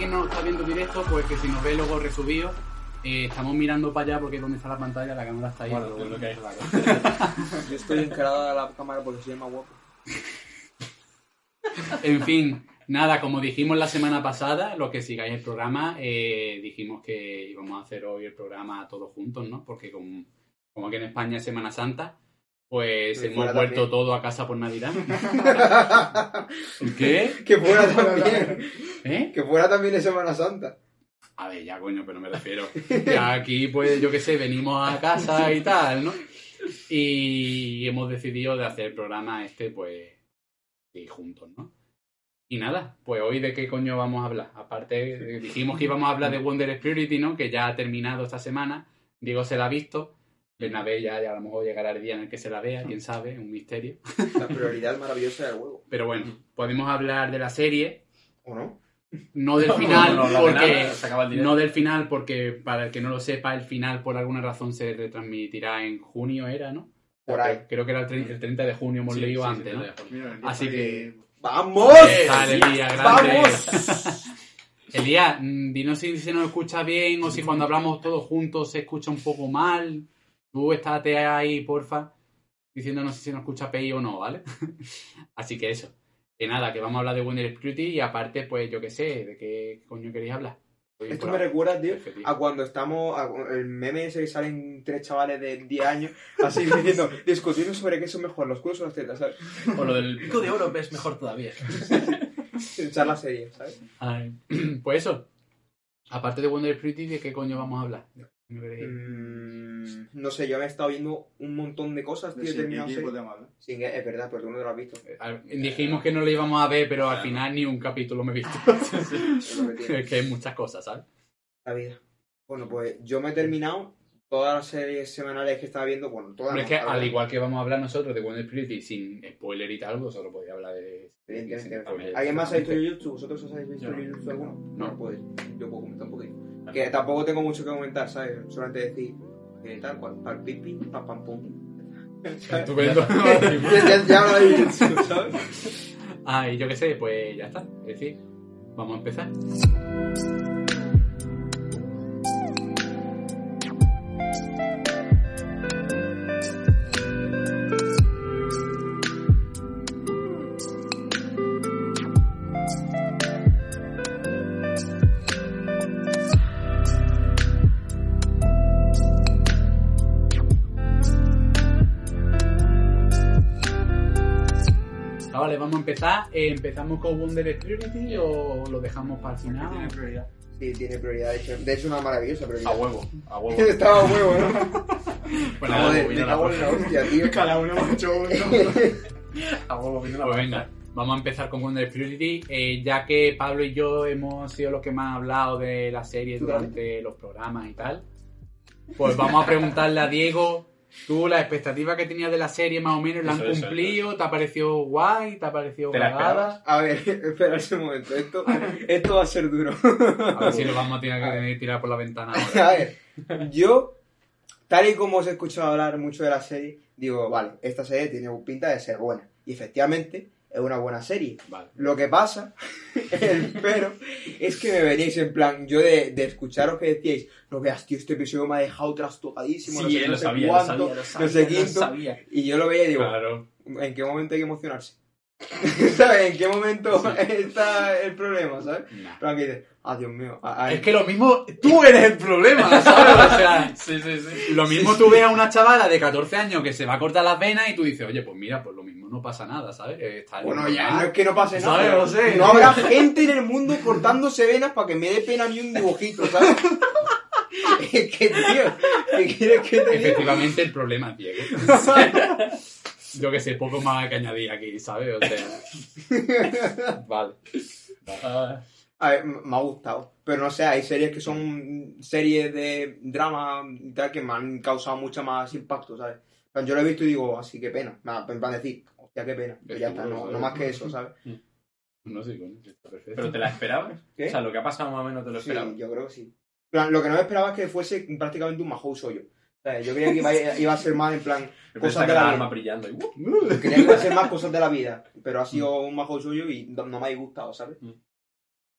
alguien no está viendo directo, pues que si nos ve luego resubido, eh, estamos mirando para allá porque es donde está la pantalla, la cámara está ahí. Bueno, es lo que hay. Yo estoy encarada a la cámara porque soy más guapo. En fin, nada, como dijimos la semana pasada, los que sigáis el programa, eh, dijimos que íbamos a hacer hoy el programa todos juntos, ¿no? Porque como, como aquí en España es Semana Santa, pues hemos vuelto también. todo a casa por Navidad. ¿Qué? Que fuera también. ¿Eh? que fuera también de Semana Santa. A ver, ya coño, pero me refiero. Que aquí, pues, yo qué sé, venimos a casa y tal, ¿no? Y hemos decidido de hacer el programa este, pues, y juntos, ¿no? Y nada, pues hoy de qué coño vamos a hablar. Aparte, dijimos que íbamos a hablar de Wonder Spirit, ¿no? Que ya ha terminado esta semana. Diego se la ha visto. Bernabé ya, ya a lo mejor llegará el día en el que se la vea, quién sabe, un misterio. La prioridad maravillosa del huevo. Pero bueno, podemos hablar de la serie, ¿O no? no del final, No, no, no, porque no del final, porque para el que no lo sepa, el final por alguna razón se retransmitirá en junio, era, ¿no? Por ahí. Creo que era el 30, el 30 de junio, hemos Sí, leído sí, antes, Así día que- ¡Vamos! Dale, grande. ¡Vamos! Elías, mm, dinos si se nos escucha bien o si cuando hablamos todos juntos se escucha un poco mal. Tú estate ahí, porfa, diciéndonos si se nos escucha pay o no, ¿vale? Así que eso. Que nada, que vamos a hablar de Wonder Beauty y aparte, pues yo qué sé, ¿de qué coño queréis hablar? Estoy Esto me recuerda, tío, a cuando estamos. a- el meme ese que salen tres chavales de 10 años, así diciendo, discutiendo sobre qué son mejor, los culos o las tetas, ¿sabes? O lo del pico de oro es mejor todavía. Echar la serie, ¿sabes? Ay, Pues eso. Aparte de Wonder Pretty, ¿de qué coño vamos a hablar? ¿De? Mm, no sé, yo me he estado viendo un montón de cosas, tío, de serie. podemos hablar. Sí, que es verdad, pero tú no te lo has visto. Al- Dijimos que no lo íbamos a ver, pero al final ni un capítulo me he visto. Es lo que tiene es que hay muchas cosas, ¿sabes? la vida. Bueno, pues yo me he terminado todas las series semanales que estaba viendo, bueno, todas. No, es que al igual que vamos a hablar nosotros de Wonder Pretty sin spoiler y tal, vosotros podéis hablar de... Evidentemente. sin. ¿Alguien más ha visto Jujutsu? ¿Vosotros os habéis visto Yo no. Jujutsu alguno? No. pues yo puedo comentar un poquito. Que tampoco tengo mucho que comentar, ¿sabes? Solamente decir que tal cual, pal pipi, pam pam pum. Estupendo. ya, ya, ya hablo de Jujutsu, ¿sabes? ah, y yo qué sé, pues ya está. Es decir, vamos a empezar. Vale, vamos a empezar. Eh, ¿Empezamos con Wonder Pretty o lo dejamos para el final? Tiene prioridad. Sí, tiene prioridad. De hecho, de hecho una maravillosa A prioridad. huevo, a huevo. Estaba huevo, ¿no? Bueno, me cago en la hostia, tío. Cada uno hemos hecho uno. A huevo, vino la Pues venga, vamos a empezar con Wonder Purity. Eh, ya que Pablo y yo hemos sido los que más han hablado de la serie durante los programas y tal, pues vamos a preguntarle a Diego. ¿Tú la expectativa que tenías de la serie más o menos la han Eso, eso, cumplido? ¿Te ha parecido guay? ¿Te ha parecido ¿Te la cagada? A ver, espera un momento. Esto, esto va a ser duro. A ver si lo vamos a tener que tirar por la ventana ahora. A ver, yo, tal y como os he escuchado hablar mucho de la serie, digo, vale, esta serie tiene pinta de ser buena. Y efectivamente, es una buena serie. Vale. Lo que pasa, el pero, es que me veníais en plan, yo de, de escucharos que decíais, no veas, tío, este episodio me ha dejado trastocadísimo, no Sí, sé, lo no sé sabía, lo sabía, lo no sabía, sé lo quinto. sabía. Y yo lo veía y digo, Claro. ¿en qué momento hay que emocionarse? ¿Sabes? ¿En qué momento está el problema, sabes? Nah. Pero que dices, ah, Dios mío, Es que lo mismo, tú eres el problema, ¿sabes? O sea, Sí, sí, sí. Lo mismo tú ves a una chavala de 14 años que se va a cortar las venas y tú dices, oye, pues mira, pues lo no pasa nada, ¿sabes? Eh, Está Bueno, ya, no es que no pase nada. Lo sé. No habrá gente en el mundo cortándose venas para que me dé pena ni un dibujito, ¿sabes? es que, tío, ¿qué quieres que te diga? Efectivamente, el problema es Diego. Yo que sé, poco más que añadir aquí, ¿sabes? O sea. Vale. A ver, me ha gustado. Pero no sé, hay series que son series de drama y tal que me han causado mucho más impacto, ¿sabes? Yo lo he visto y digo, así que pena. Nada, en plan decir, qué pena. Pero ya está, no, no más que eso, ¿sabes? No sé, coño, está perfecto. ¿Pero te la esperabas? ¿Qué? O sea, lo que ha pasado más o menos te lo Sí, esperabas. yo creo que sí. Plan, Lo que no me esperaba es que fuese prácticamente un Mahou Soyo. O sea, yo creía que iba, a- iba a ser más en plan Yo cosas de la la arma vida. brillando. Y, ¡uh! Creía que iba a ser más cosas de la vida. Pero ha sido un Mahou Soyo y no, no me ha gustado, ¿sabes? Mm.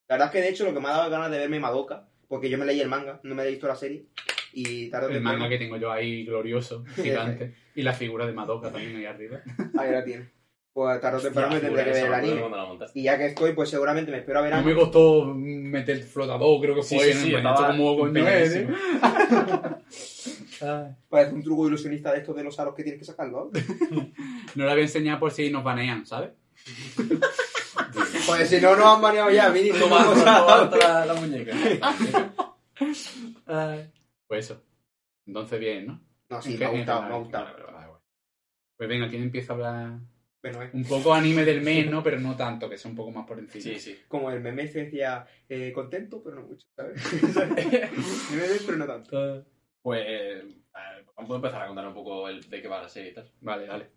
La verdad es que de hecho lo que me ha dado ganas de verme Madoka, porque yo me leí el manga, no me he visto la serie, y tarde o El manga que tengo yo ahí glorioso, gigante. y la figura de Madoka también ahí arriba. Ahí la tiene. Pues tarde o temprano me tendré que ver el anime. Y ya que estoy, pues seguramente me espero a No verano. me costó meter el flotador, creo que Sí, fue sí, en el sí, estaba Esto como coño es, ¿eh? empeñadísimo. Parece un truco ilusionista de estos de los aros que tienes que sacarlo. No la voy a enseñar por si nos banean, ¿sabes? Pues si no, nos han baneado ya, mínimo. Toma, o sea, toma, toma la, la muñeca. Pues eso. Entonces bien, ¿no? No, sí, ¿En me ha gustado, me ha gustado. Vale, vale, vale. Pues venga, ¿quién empieza a hablar? Bueno, es Un poco anime del mes, ¿no? Pero no tanto, que sea un poco más por encima. Sí, sí. como el meme que decía eh, contento, pero no mucho, ¿sabes? me ves, pero no tanto. Pues eh, puedo empezar a contar un poco el, de qué va la serie y tal. Vale, dale.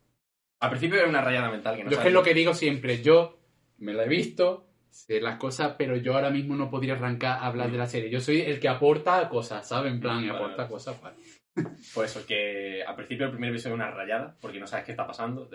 Al principio era una rayada mental que no yo es que es lo que digo siempre, yo me la he visto, sé las cosas, pero yo ahora mismo no podría arrancar a hablar de la serie. Yo soy el que aporta cosas, ¿sabes? En plan, Vale, aporta vale. cosas. Vale. Pues eso, que al principio el primer episodio es una rayada, porque no sabes qué está pasando.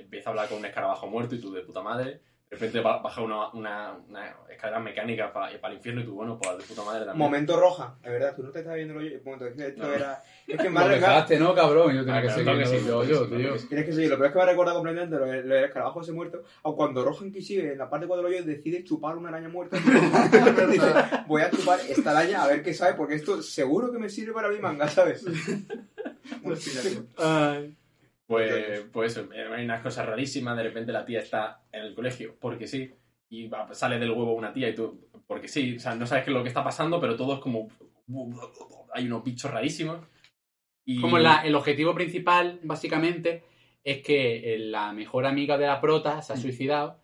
Empieza a hablar con un escarabajo muerto y tú de puta madre. De repente ba- baja una, una, una escalera mecánica para el infierno y tú, bueno, pues de puta madre también. Momento roja, de verdad, tú no te estás viendo el momento, es esto No. era. Es que me Lo ha recordado. dejaste, ¿no, cabrón? Yo tenía Ah, que claro, seguir claro que sí, yo, yo, tío. Tienes que seguirlo, pero es que me ha recordado completamente lo del escarabajo ese muerto. O cuando Rohan Kishibe en la parte 4 de los hoyos decide chupar una araña muerta. Dice, voy a chupar esta araña a ver qué sabe, porque esto seguro que me sirve para mi manga, ¿sabes? Ay. Pues, pues hay unas cosas rarísimas. De repente la tía está en el colegio, porque sí. Y va- sale del huevo una tía y tú, porque sí. O sea, no sabes qué es lo que está pasando, pero todo es como. Hay unos bichos rarísimos. Y... Como la- el objetivo principal, básicamente, es que eh, la mejor amiga de la prota se ha suicidado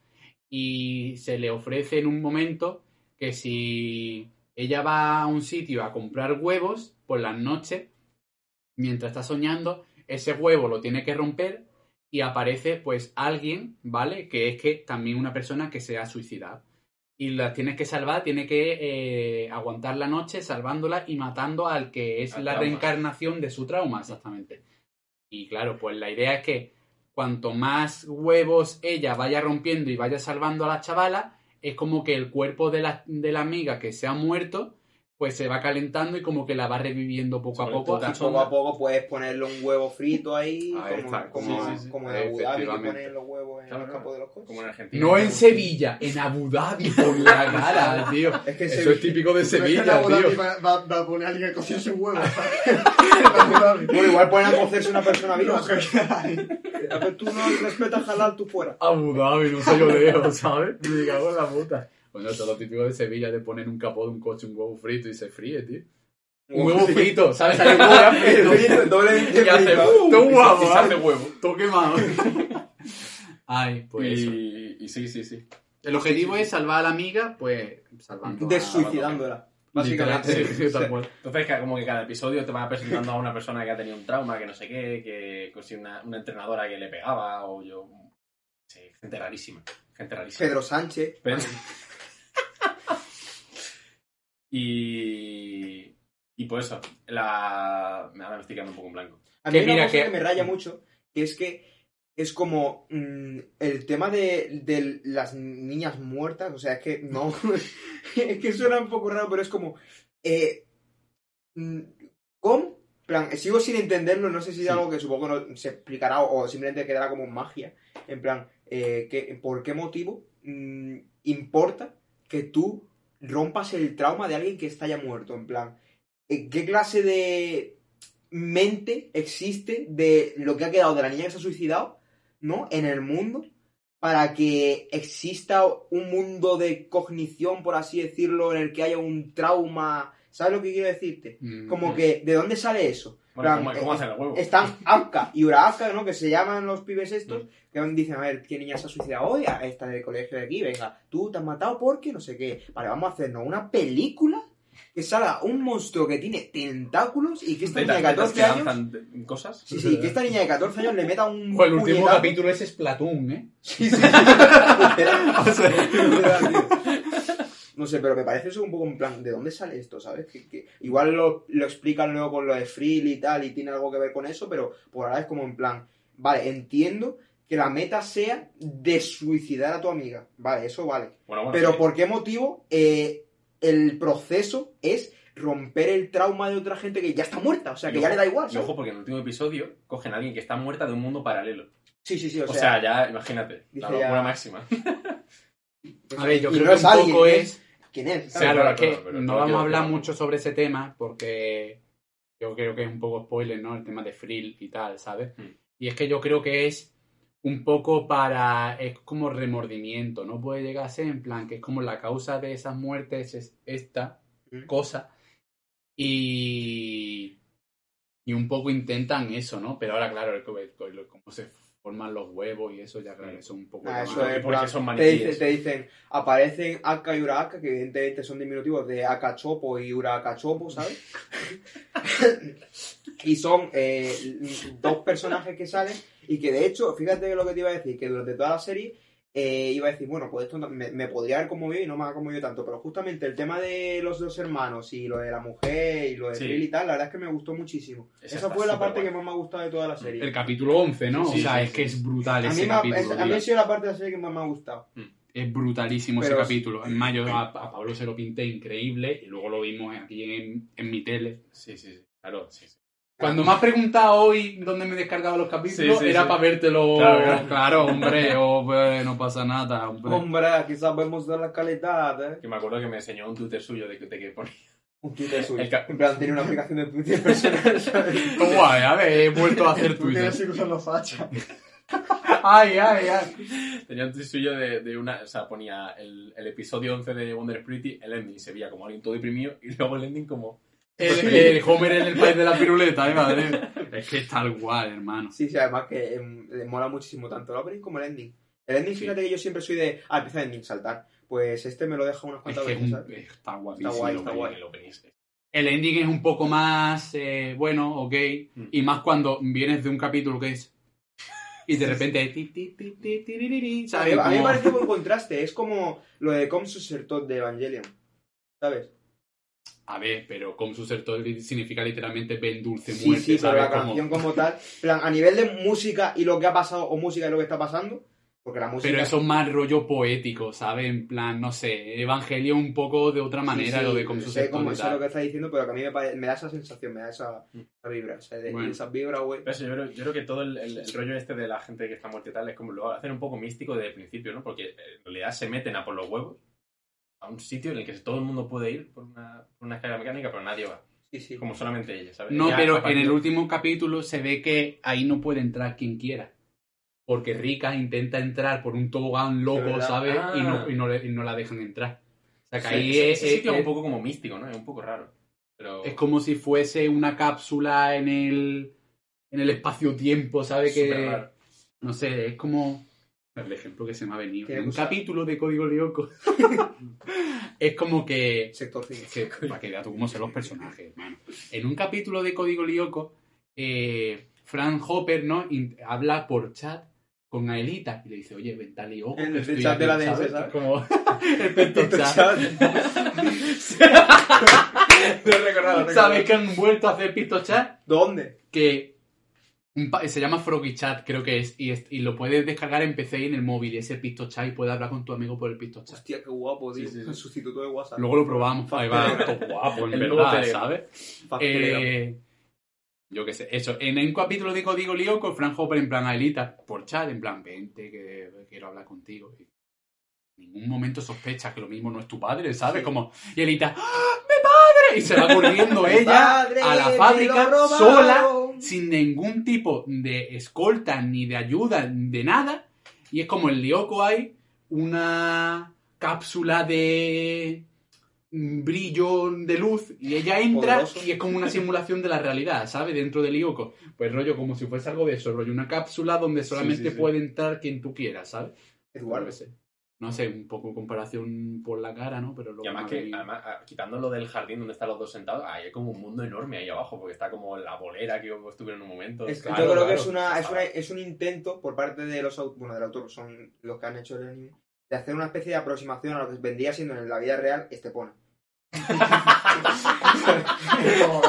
y se le ofrece en un momento que si ella va a un sitio a comprar huevos por las noches, mientras está soñando, ese huevo lo tiene que romper y aparece pues alguien, ¿vale? Que es que también una persona que se ha suicidado. Y la tienes que salvar, tiene que eh, aguantar la noche salvándola y matando al que es Al la trauma. reencarnación de su trauma, exactamente. Y claro, pues la idea es que cuanto más huevos ella vaya rompiendo y vaya salvando a la chavala, es como que el cuerpo de la, de la amiga que se ha muerto, pues se va calentando y como que la va reviviendo poco a Sobre poco. todo poco como- a poco puedes ponerle un huevo frito ahí, Ahí como, está, como, sí, sí, sí. como en Abu Dhabi que ponen los huevos en Claro, el campo de los coches. Como en Argentina. No en Sevilla, en Abu Dhabi, por la cara, tío. Es que Eso Sevilla- es típico de Pero es que Sevilla, tío. Va, va, va a poner a alguien a cocerse un huevo. Bueno, igual pueden a cocerse una persona viva. No. A ver, tú no respetas halal, tú fuera. Abu Dhabi, no sé yo leo, ¿sabes? Me cago en la puta. Bueno, eso es lo típico de Sevilla, de poner en un capó de un coche un huevo frito y se fríe, tío. Un huevo frito, ¿sabes? Sale un huevo frito. Frito, doble Y hace. ¡uh! ¡Todo guapo! Y hace ¿vale? huevo. Todo quemado. Ay, pues eso. Y, y sí, sí, sí. El objetivo es salvar a la amiga, pues salvando. a- Desuicidándola. Básicamente. sí, sí, tal cual. Entonces, que como que cada episodio te va presentando a una persona que ha tenido un trauma, que no sé qué, que si una, una entrenadora que le pegaba, o yo. Sí, gente rarísima. Gente rarísima. Pedro Sánchez. Pedro- y. Y pues eso, la. Ahora me estoy quedando un poco en blanco. A mí Que una mira cosa que- que... me raya mucho, que es que es como mm, el tema de, de las niñas muertas, o sea, es que no, es que suena un poco raro, pero es como, eh, mm, plan, sigo sin entenderlo, no sé si es Sí. algo que supongo no se explicará o, o simplemente quedará como magia, en plan, eh, que, ¿por qué motivo mm, importa que tú rompas el trauma de alguien que está ya muerto? En plan, ¿eh, ¿qué clase de mente existe de lo que ha quedado de la niña que se ha suicidado, ¿no? En el mundo, para que exista un mundo de cognición, por así decirlo, en el que haya un trauma. ¿Sabes lo que quiero decirte? Mm. Como que, ¿de dónde sale eso? Plan, ¿cómo, cómo eh, hacen el huevo? Están Akka y Uraaka, ¿no? Que se llaman los pibes estos, que dicen, a ver, ¿qué niña se ha suicidado hoy? A esta del colegio de aquí, venga, tú te has matado porque no sé qué. Vale, vamos a hacernos una película que salga un monstruo que tiene tentáculos y que esta niña de Tetas- tetas 14 que años... cosas. Sí, sí, que esta niña de 14 años le meta un Ojo, el último puñetazo. capítulo es Splatoon, ¿eh? Sí, sí, sí. O sea, literal, tío. No sé, pero me parece eso un poco en plan, ¿de dónde sale esto, sabes? Que, que igual lo, lo explican luego con lo de Frill y tal, y tiene algo que ver con eso, pero por ahora es como en plan, vale, entiendo que la meta sea de suicidar a tu amiga. Vale, eso vale. Bueno, bueno, Pero sí. ¿por qué motivo eh, el proceso es romper el trauma de otra gente que ya está muerta? O sea, que ya le da igual. Ojo, porque en el último episodio cogen a alguien que está muerta de un mundo paralelo. Sí, sí, sí. O, O, sea, sea, ya, imagínate, la ya- máxima. A ver, yo y creo no que un alguien, poco es- es... ¿Quién es? Claro, claro, es que pero no vamos a hablar mucho sobre ese tema porque yo creo que es un poco spoiler, ¿no? El tema de Frill y tal, ¿sabes? Mm. Y es que yo creo que es un poco para... es como remordimiento, ¿no? Puede llegar a ser en plan que es como la causa de esas muertes es esta Mm. cosa y... y un poco intentan eso, ¿no? Pero ahora, claro, el- cómo se forman los huevos y eso ya, claro, Mm. eso es un poco... Ah, eso es, porque plan, son te, dicen, te dicen, aparecen Aka y Uraka, que evidentemente son diminutivos de Aka Chopo y Uraka Chopo, ¿sabes? y son eh, dos personajes que salen y que de hecho, fíjate lo que te iba a decir, que durante toda la serie eh, iba a decir, bueno, pues esto me, me podría haber conmovido y no me ha conmovido tanto, pero justamente el tema de los dos hermanos y lo de la mujer y lo de Sí. Phil y tal, la verdad es que me gustó muchísimo. Esa fue la parte guay. que más me ha gustado de toda la serie. El capítulo 11, ¿no? Sí, o sea, sí, es sí. que es brutal a, mí ese ha, capítulo. es- a mí ha sido la parte de la serie que más me ha gustado. Es brutalísimo Pero- ese capítulo. En mayo a, a Pablo se lo pinté increíble y luego lo vimos aquí en, en mi tele. Sí, sí, sí. Claro, sí, sí. Cuando me has preguntado hoy dónde me descargaba los capítulos, Sí, sí, era sí. para vértelo. Claro, Claro, hombre, oh, pues, no pasa nada, hombre. Hombre, aquí sabemos de la calidad, ¿eh? Que me acuerdo que me enseñó un Twitter suyo de que, de que ponía. Un Twitter suyo. En plan, tiene una aplicación de Twitter personal. Guay, a ver, he vuelto a hacer Tú Twitter. tienes que usar la facha. Ay, ay, ay. Tenía un tweet suyo de, de una. O sea, ponía el, el episodio 11 de Wonder Pretty, el ending se veía como alguien todo deprimido y luego el ending como. El, el Homer en el país de la piruleta, ¿eh, madre? Es que es tal cual, hermano. Sí, sí, además que le mola muchísimo tanto el opening como el ending. El ending, Sí. fíjate que yo siempre soy de. Ah, empieza el ending, saltar. Pues este me lo deja unas Es cuantas que veces, un- ¿sabes? está guapísimo. Está guay, el está opening. guay. El opening El ending es un poco más, eh, bueno, ok, Mm. y más cuando vienes de un capítulo que es... Y de repente... ti, ti, ti, ti, ti, ri, ri, ri, A ¿sabes? mí, a mí me parece buen contraste. Es como lo de Com Susertot de Evangelion. ¿Sabes? A ver, pero con su ser todo significa literalmente ven dulce Sí, muerte, sí, pero ¿sabes? la Como- canción como tal. en plan, a nivel de música y lo que ha pasado, o música y lo que está pasando. Porque la música. Pero eso es más rollo poético, ¿sabes? En plan, no sé, Evangelio un poco de otra manera, Sí, sí, lo de con su sé ser cómo eso es lo que tal. está diciendo, pero que a mí me, pare- me da esa sensación, me da esa, esa vibra. O sea, de, Bueno. esa vibra, güey. Pero eso, yo, creo, yo creo que todo el, el- el rollo este de la gente que está muerta y tal es como lo hacen un poco místico desde el principio, ¿no? Porque eh, en realidad se meten a por los huevos a un sitio en el que todo el mundo puede ir por una, por una escalera mecánica, pero nadie va. Sí, sí. Como solamente ella, ¿sabes? No, Ya, pero en el último capítulo se ve que ahí no puede entrar quien quiera. Porque Rika intenta entrar por un tobogán loco. ¿sabes? Ah. Y, no, y, no le- y no la dejan entrar. O sea, que Sí, ahí ese, es, ese sitio es es- un poco como místico, ¿no? Es un poco raro. Pero... es como si fuese una cápsula en el, en el espacio-tiempo, ¿sabes? Que, raro. no sé, es como... El ejemplo que se me ha venido. En un capítulo de Código Lyoko. es como que... Sector 5. Es que, para que veas tú cómo son los personajes, hermano. En un capítulo de Código Lyoko, eh, Frank Hopper, ¿no? In- habla por chat con Aelita y le dice, oye, vente a Lyoko. El- el chat de la aquí", DS, ¿sabes? Como el pento chat. Lo he recordado, lo he ¿Sabes que han vuelto a hacer Pito Chat? ¿Dónde? Que se llama Froggy Chat, creo que es, y, es- y lo puedes descargar en PC y en el móvil, y ese Pito Chat, y puedes hablar con tu amigo por el Pito Chat. Hostia, qué guapo, tío. Sí, sí, sí. El sustituto de WhatsApp. Luego lo probamos, ahí va, todo guapo, en verdad. ¿sabes? Eh, yo qué sé, eso. En un capítulo de Código Lío con Frank Hopper en plan a Elita, por chat, en plan, vente, que quiero hablar contigo. Y ningún momento sospechas que lo mismo no es tu padre, ¿sabes? Sí. Como, y Elita, ¡Ah, ¡mi padre! Y se va corriendo ella a la fábrica sola, sin ningún tipo de escolta ni de ayuda, de nada. Y es como en Lyoko hay una cápsula de brillo de luz y ella entra Poderoso. y es como una simulación de la realidad, ¿sabes? Dentro de Lyoko. Pues rollo como si fuese algo de eso, rollo una cápsula donde solamente sí, sí. puede entrar quien tú quieras, ¿sabes? Eduardo. No sé, un poco comparación por la cara, ¿no? Pero luego Y además que, venido. además, ah, quitando lo del jardín donde están los dos sentados, ahí hay como un mundo enorme ahí abajo, porque está como la bolera que estuve en un momento. Es- Claro, yo creo que es, una, es, una- es un intento por parte de los au- bueno, del autor, son los que han hecho el anime, de hacer una especie de aproximación a lo que vendría siendo en la vida real este Estepona. Como,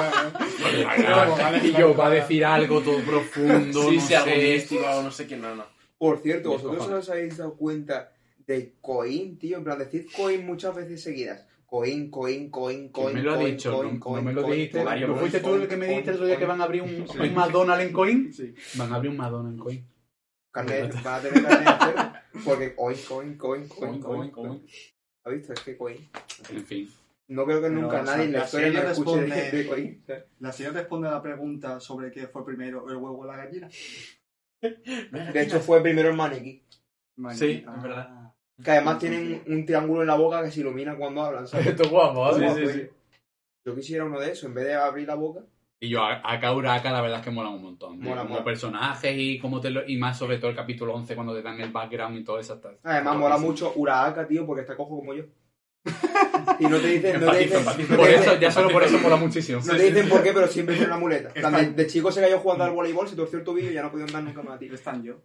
Y yo, va a decir algo todo profundo, Sí, no sí, algo sé. místico, no sé qué, no, no. Por cierto, ¿vosotros os habéis dado cuenta de Coin, tío? En plan, decid Coin muchas veces seguidas. Coin, Coin, Coin, ¿Quién Coin. me lo ha coin, dicho? coin, ¿No, coin, no me lo coin, dijiste? coin, ¿No coin, fuiste tú coin, el que me coin, dijiste el otro día que coin. van a abrir un, Sí. un McDonald's en Coin? Sí. Van a abrir un McDonald's en Coin. Carnet, van a tener de cerdo, Porque Coin, Coin, Coin, Coin, Coin, coin, Coin. coin. ¿Has visto? Es que Coin. En fin. No creo que nunca nadie en la la historia serie nos escuche de, responde- de Coin. La serie responde a la pregunta sobre qué fue primero, el huevo o la gallina. De hecho, fue primero el maniquí. Sí, Ah. es verdad. Que además tienen un triángulo en la boca que se ilumina cuando hablan, ¿sabes? Esto es guapo, Sí, ¿eh? sí, sí. Yo quisiera uno de esos, en vez de abrir la boca. Y yo, a, a Kauraka la verdad es que mola un montón. tío. Mola, como mola. personajes y como te lo, y más sobre todo el capítulo 11 cuando te dan el background y todo eso. Está, Además, mola mucho Urahaka, tío, porque está cojo como yo. Y no te dicen, no te dicen, empatizo. no Por eso, ya solo por eso mola muchísimo. no te dicen por qué, pero siempre tiene una muleta. De, de chico se cayó jugando al voleibol, se torció el tobillo y ya no podía andar nunca más, tío. Están yo.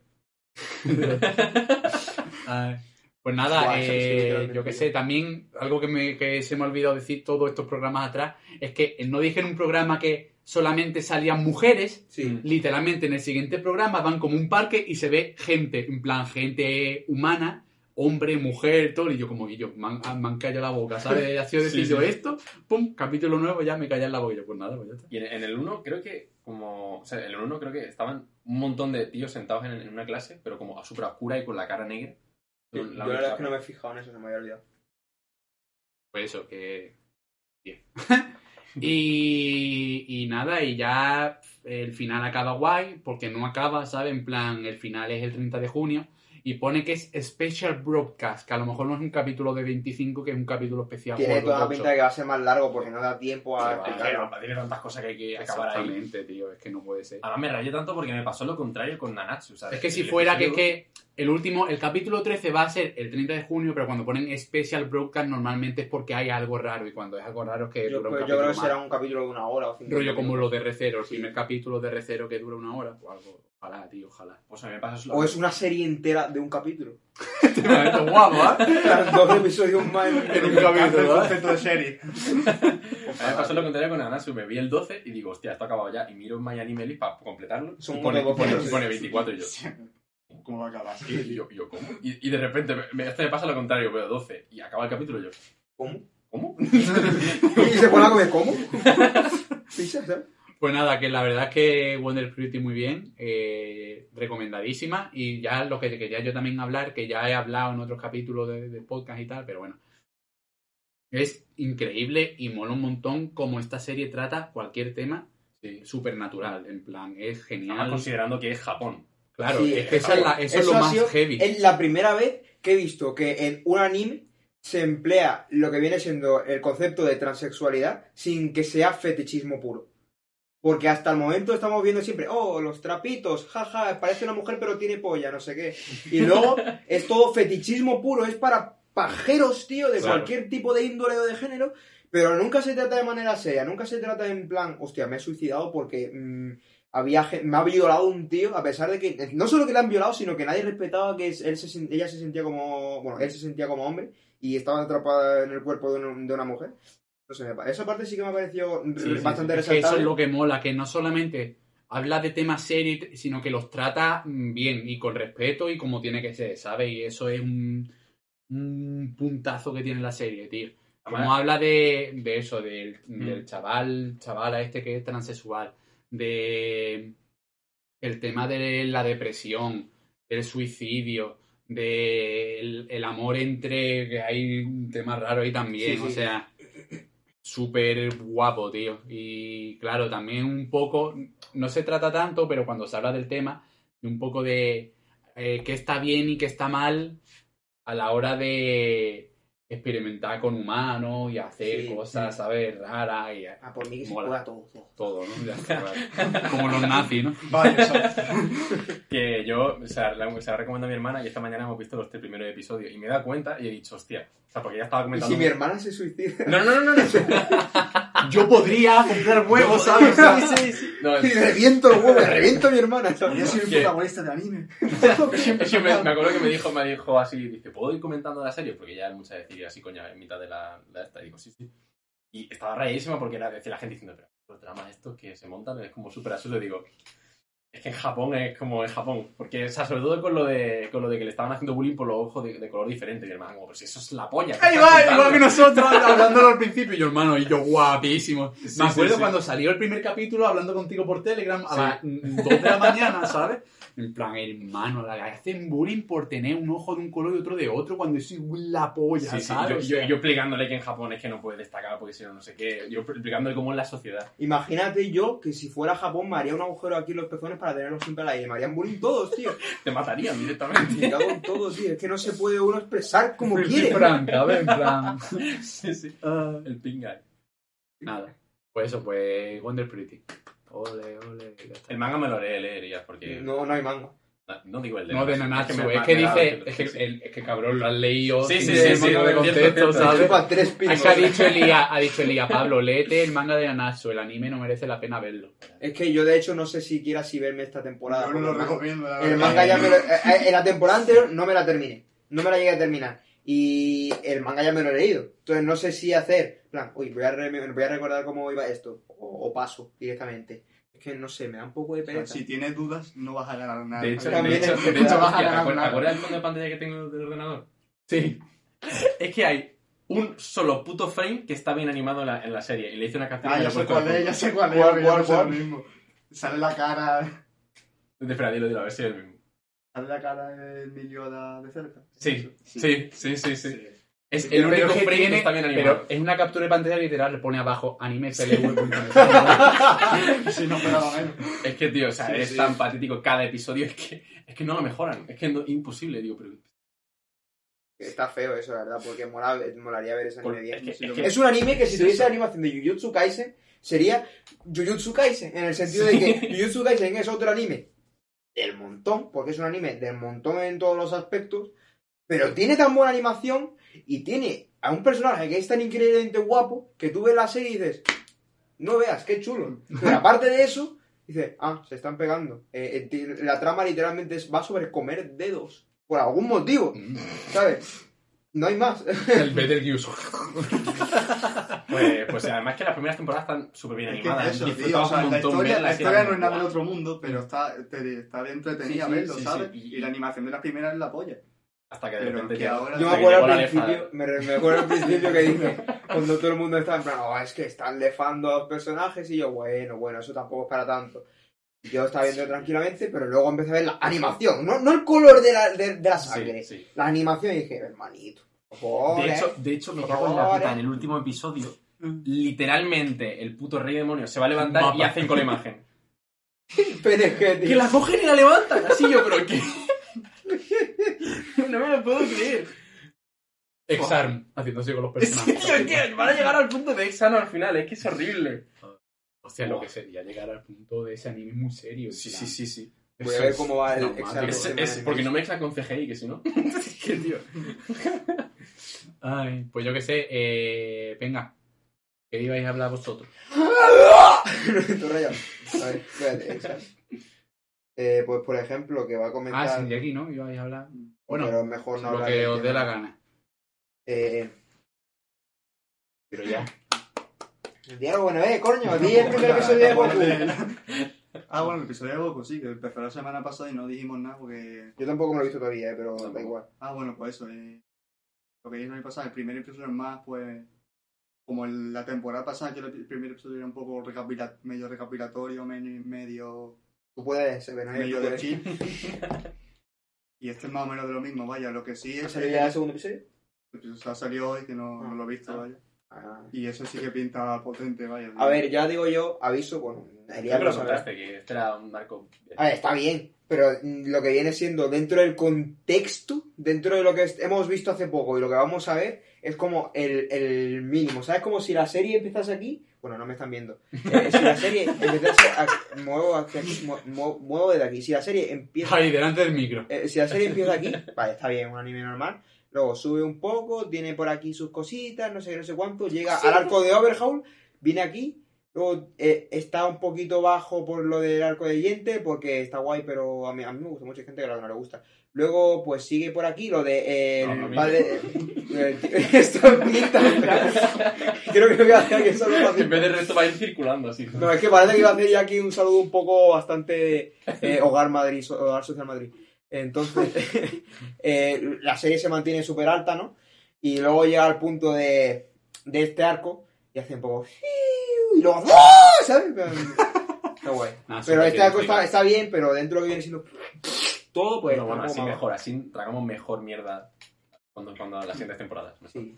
Ah, Pues nada, sí, eh, yo que sé, también algo que, me, que se me ha olvidado decir todos estos programas atrás es que no dije en un programa que solamente salían mujeres, Sí. literalmente en el siguiente programa van como un parque y se ve gente, en plan gente humana, hombre, mujer, todo, y yo como que yo, me han, me han callado la boca, ¿sabes? Ha sido Sí, sí. esto, pum, capítulo nuevo, ya me callan la boca, y yo, pues nada, pues ya está. Y en, en el 1 creo que como... O sea, el 1 creo que estaban un montón de tíos sentados en, en una clase, pero como a súper oscura y con la cara negra. Yo Con la verdad es que no me he fijado en eso, se me había olvidado. Pues eso, que... Bien. y, y nada, y ya el final acaba guay, porque no acaba, ¿sabes? En plan, el final es el 30 de junio, y pone que es Special Broadcast, que a lo mejor no es un capítulo de 25, que es un capítulo especial. Tiene toda la pinta de que va a ser más largo porque no da tiempo a Es explicarlo. tiene tantas cosas que hay que acabar ahí. Exactamente, tío, es que no puede ser. Además me rayé tanto porque me pasó lo contrario con Nanatsu. ¿sabes? Es que si fuera que, episodio- que el último, el capítulo 13 va a ser el 30 de junio, pero cuando ponen Special Broadcast normalmente es porque hay algo raro, y cuando es algo raro es que Yo, dura un yo capítulo creo que más. será un capítulo de una hora o cinco rollo como lo de R0, el primer capítulo de R0 que dura una hora, pues algo, ojalá, tío, ojalá. Pues a mí me pasa eso. O es una serie entera de un capítulo. Esto es guapo, ¿eh? Dos episodios más en, En un Me capítulo, el ¿eh? concepto de serie. A mí me pasó lo contrario con Nanatsu. Me vi el 12 y digo, hostia, esto ha acabado ya. Y miro en My Anime List para completarlo. Son y pone, pone- pone 24 y yo. ¿Cómo va a acabar? Y yo, yo, ¿cómo? Y, y de repente, me, me- me pasa lo contrario, veo 12 y acaba el capítulo y yo, ¿Cómo? ¿cómo? Y se pone a comer, ¿cómo? Pizza, ¿sabes? Pues nada, que la verdad es que Wonder Pretty muy bien, eh, recomendadísima, y ya lo que quería yo también hablar, que ya he hablado en otros capítulos de, de podcast y tal, pero bueno. Es increíble y mola un montón como esta serie trata cualquier tema Sí. supernatural, en plan, es Además, genial. considerando que es Japón. Claro, Sí, es que esa es la- eso, es lo más heavy. Es la primera vez que he visto que en un anime se emplea lo que viene siendo el concepto de transexualidad sin que sea fetichismo puro. Porque hasta el momento estamos viendo siempre, oh, los trapitos, jaja, parece una mujer pero tiene polla, no sé qué. Y luego es todo fetichismo puro, es para pajeros, tío, de Claro. cualquier tipo de índole o de género, pero nunca se trata de manera seria, nunca se trata en plan, hostia, me he suicidado porque mm, había, me ha violado un tío, a pesar de que, no solo que le han violado, sino que nadie respetaba que él se, ella se sentía como, bueno, él se sentía como hombre y estaba atrapada en el cuerpo de, un- de una mujer. No sé, esa parte sí que me ha parecido Sí, sí, bastante sí. Es que eso es lo que mola, que no solamente habla de temas serios, sino que los trata mm, bien y con respeto y como tiene que ser, ¿sabes? Y eso es un, un puntazo que tiene la serie, tío. Como habla de, de eso, del, Mm. del chaval, chavala este que es transexual, de el tema de la depresión, del suicidio, del el amor entre, que hay un tema raro ahí también, Sí, sí. o sea, súper guapo, tío. Y claro, también un poco, no se trata tanto, pero cuando se habla del tema, un poco de eh, qué está bien y qué está mal a la hora de experimentar con humanos y hacer Sí, cosas, sí. ¿sabes? Raras y Ah, por mí que se Mola. pueda todo. todo. todo, ¿no? Ya está, claro. Como los nazis, ¿no? Vale. Que yo, o sea, la- se la recomiendo a mi hermana y esta mañana hemos visto los tres primeros episodios y me he dado cuenta y he dicho, hostia, o sea, porque ella estaba Y comentando... si mi hermana se suicida. No, no, no, no, no. Yo podría comprar huevos, ¿sabes? sí, sí, sí. No, Y reviento el huevo, le reviento a mi hermana. Yo soy ¿Qué? protagonista de anime. Es que me, me acuerdo que me dijo, me dijo así, dice, ¿puedo ir comentando la serie? Porque ya es mucha decir así, coña, en mitad de la, de esta. Y digo, sí, sí. Y estaba rayísima porque era decir la gente diciendo, pero los dramas estos que se montan es como súper absurdo. Y digo, Es que en Japón es como en Japón. Porque, o sea, sobre todo con lo de, con lo de que le estaban haciendo bullying por los ojos de, de color diferente. Y el hermano, como, pues eso es la polla. ¿qué Ahí va, contando?". igual que nosotros hablándolo al principio. Y yo, hermano, y yo, guapísimo. Sí, Me acuerdo sí, sí. cuando salió el primer capítulo hablando contigo por Telegram a las 2 de la mañana, ¿sabes? En plan, hermano, la hacen bullying por tener un ojo de un color y otro de otro cuando soy la polla, Sí, sí, ¿sabes? yo, O yo- sea, yo explicándole que en Japón es que no puede destacar porque si no, no sé qué. Yo explicándole cómo es la sociedad. Imagínate yo que si fuera a Japón me haría un agujero aquí en los pezones para tenerlos siempre al aire. Me harían bullying todos, tío. Te matarían directamente. Me cago en todo, tío. Es que no se puede uno expresar como quiere. Frank, ¿sabes? En plan... sí, sí. ah, El pinga. nada. Pues eso, pues Wonder Pretty. Ole, ole. El manga me lo leí, leerías porque. No, no hay manga. No, no digo el de. No, de Nanatsu, es que dice, es que, sí. el- es que cabrón, lo has leído Sí, sí, sí, de contexto, Es que ha dicho Elías, ha dicho Elías, Pablo, léete el manga de Nanatsu, el anime no merece la pena verlo. Es que yo, de hecho, no sé si quiera si verme esta temporada. No lo recomiendo, la El manga ya me lo... eh, eh, En la temporada anterior no me la terminé. No me la llegué a terminar. Y el manga ya me lo he leído. Entonces no sé si hacer... plan, uy, voy a, re- voy a recordar cómo iba esto. O, o paso directamente. Es que no sé, me da un poco de O sea, pereza. si tienes dudas, no vas a ganar nada. De hecho, También de hecho, de hecho, vas a hostia, ¿te ganar acuerdas- nada. ¿te acuerdas del fondo de pantalla que tengo del ordenador? Sí. Es que hay un solo puto frame que está bien animado en la, en la serie. Y le hice una captura Ah, ya sé cuál es, ya sé cuál es. ¿Cuál, pero cuál, no sé lo cuál? mismo. Sale la cara... Espera, dilo, dilo, a ver si es el mismo. Sale la cara de Emilio de, de cerca. Sí, sí, sí, sí, sí. Es Pero el único que frame tiene- que está bien animado. Pero es una captura de pantalla literal, le pone abajo anime. Si no fuera menos. Es que, tío, o sea, Sí, es sí. tan patético cada episodio, es que, es que no lo mejoran. Es que no, imposible, digo, pero... Está feo eso, la verdad, porque mola, molaría ver ese anime bien. es que, es que- Es un anime que si tuviese animación de Jujutsu Kaisen, sería Jujutsu Kaisen, en el sentido de que Jujutsu Kaisen es otro anime del montón, porque es un anime del montón en todos los aspectos, pero tiene tan buena animación y tiene a un personaje que es tan increíblemente guapo que tú ves la serie y dices, no veas, qué chulo. Pero aparte de eso, dices, ah, se están pegando. Eh, eh, la trama literalmente es- va sobre comer dedos, por algún motivo, ¿sabes? No hay más. el Better Gears. Pues, pues además que las primeras temporadas están súper bien Es que animadas. eso, tío, disfrutamos o sea, un la historia, la y no es nada del otro mundo, pero está, te- está bien entretenida Sí, sí, verlo, sí, ¿sabes? sí. Y, la animación de las primeras es la polla. Hasta que de Pero repente que llega- ahora- Yo me acuerdo al principio, me, me acuerdo al principio que dije, cuando todo el mundo estaba en plan, oh, es que están lefando a los personajes, y yo, bueno, bueno, eso tampoco es para tanto. Y Yo estaba viendo tranquilamente, pero luego empecé a ver la animación, no, no el color de la, de, de la sangre, Sí, sí. la animación, y dije, hermanito, por De eh". hecho, de hecho, me cago en la puta. En el último episodio, literalmente, el puto rey demonio se va a levantar y Mapa. hacen con la imagen. pero es que, tío, ¡Que la cogen y la levantan! Así yo, pero ¿qué? no me lo puedo creer. Exarm, haciéndose con los personajes. tío, es que van a llegar al punto de Exano al final, es que es horrible. Hostia, lo que sería llegar al punto de ese anime muy serio. Sí, sí, sí, sí. Voy a ver cómo va el. Es, Porque es me- no mezcla con CGI, que si no. Es que, tío. Ay, pues yo qué sé, eh, venga, ¿qué ibais a hablar vosotros? Estoy rayado. A ver, espérate, exacto. Eh, pues por ejemplo, que va a comentar... Ah, sí, de aquí, ¿no? Ibais a hablar. Bueno, pero mejor no lo hablar que os dé la gana. Eh, Pero ya. Diego, bueno, eh, coño, ti el primer episodio de Goku. Ah, bueno, el episodio de Goku sí, que empezó la semana pasada y no dijimos nada porque... Yo tampoco me lo he visto todavía, eh, pero da igual. Ah, bueno, pues eso. Eh, lo que dije el año pasado, el primer episodio es más, pues... Como el- la temporada pasada, que el primer episodio era un poco recapitula- medio recapitulatorio, medio, Tú puedes, Ben, ahí, medio tú de chill. y este es más o menos de lo mismo, vaya. Lo que sí ¿Ha es... salido ya el segundo episodio? O sea, salió hoy, que no, no lo he visto, Ah. vaya. Ah. Y eso sí que pinta potente, vaya. A ver, ya digo yo, aviso, bueno, me lo contaste, que este era un narco. A ver, está bien, pero lo que viene siendo dentro del contexto, dentro de lo que hemos visto hace poco y lo que vamos a ver, es como el, el mínimo. ¿Sabes? Como si la serie empezase aquí. Bueno, no me están viendo. Eh, si la serie empezase aquí, muevo, hacia aquí, mu- mu- muevo desde aquí. Si la serie empieza Ahí, delante del micro. Eh, si la serie empieza aquí, vale, está bien, un anime normal. Luego sube un poco, tiene por aquí sus cositas, no sé qué, no sé cuánto. Llega al arco de Overhaul, viene aquí, Luego eh, está un poquito bajo por lo del arco de diente, porque está guay, pero a mí, a mí me gusta mucho. Hay gente que no le gusta. Luego, pues sigue por aquí lo de eh, el No, mí padre. Esto es pinta. Creo que voy a hacer aquí un saludo En vez de resto va a ir circulando así. No, es que parece que iba a hacer ya aquí un saludo un poco bastante eh, Hogar Madrid, Hogar Social Madrid. Entonces, eh, la serie se mantiene súper alta, ¿no? Y luego llega al punto de, de este arco y hace un poco. Y luego. ¡ah! ¿Sabes? Está guay. Pero este quiero está, está bien, pero dentro de lo que viene siendo todo, pues. Pero bueno, está así mejor, así tragamos mejor mierda cuando, cuando las siguientes temporadas. Sí.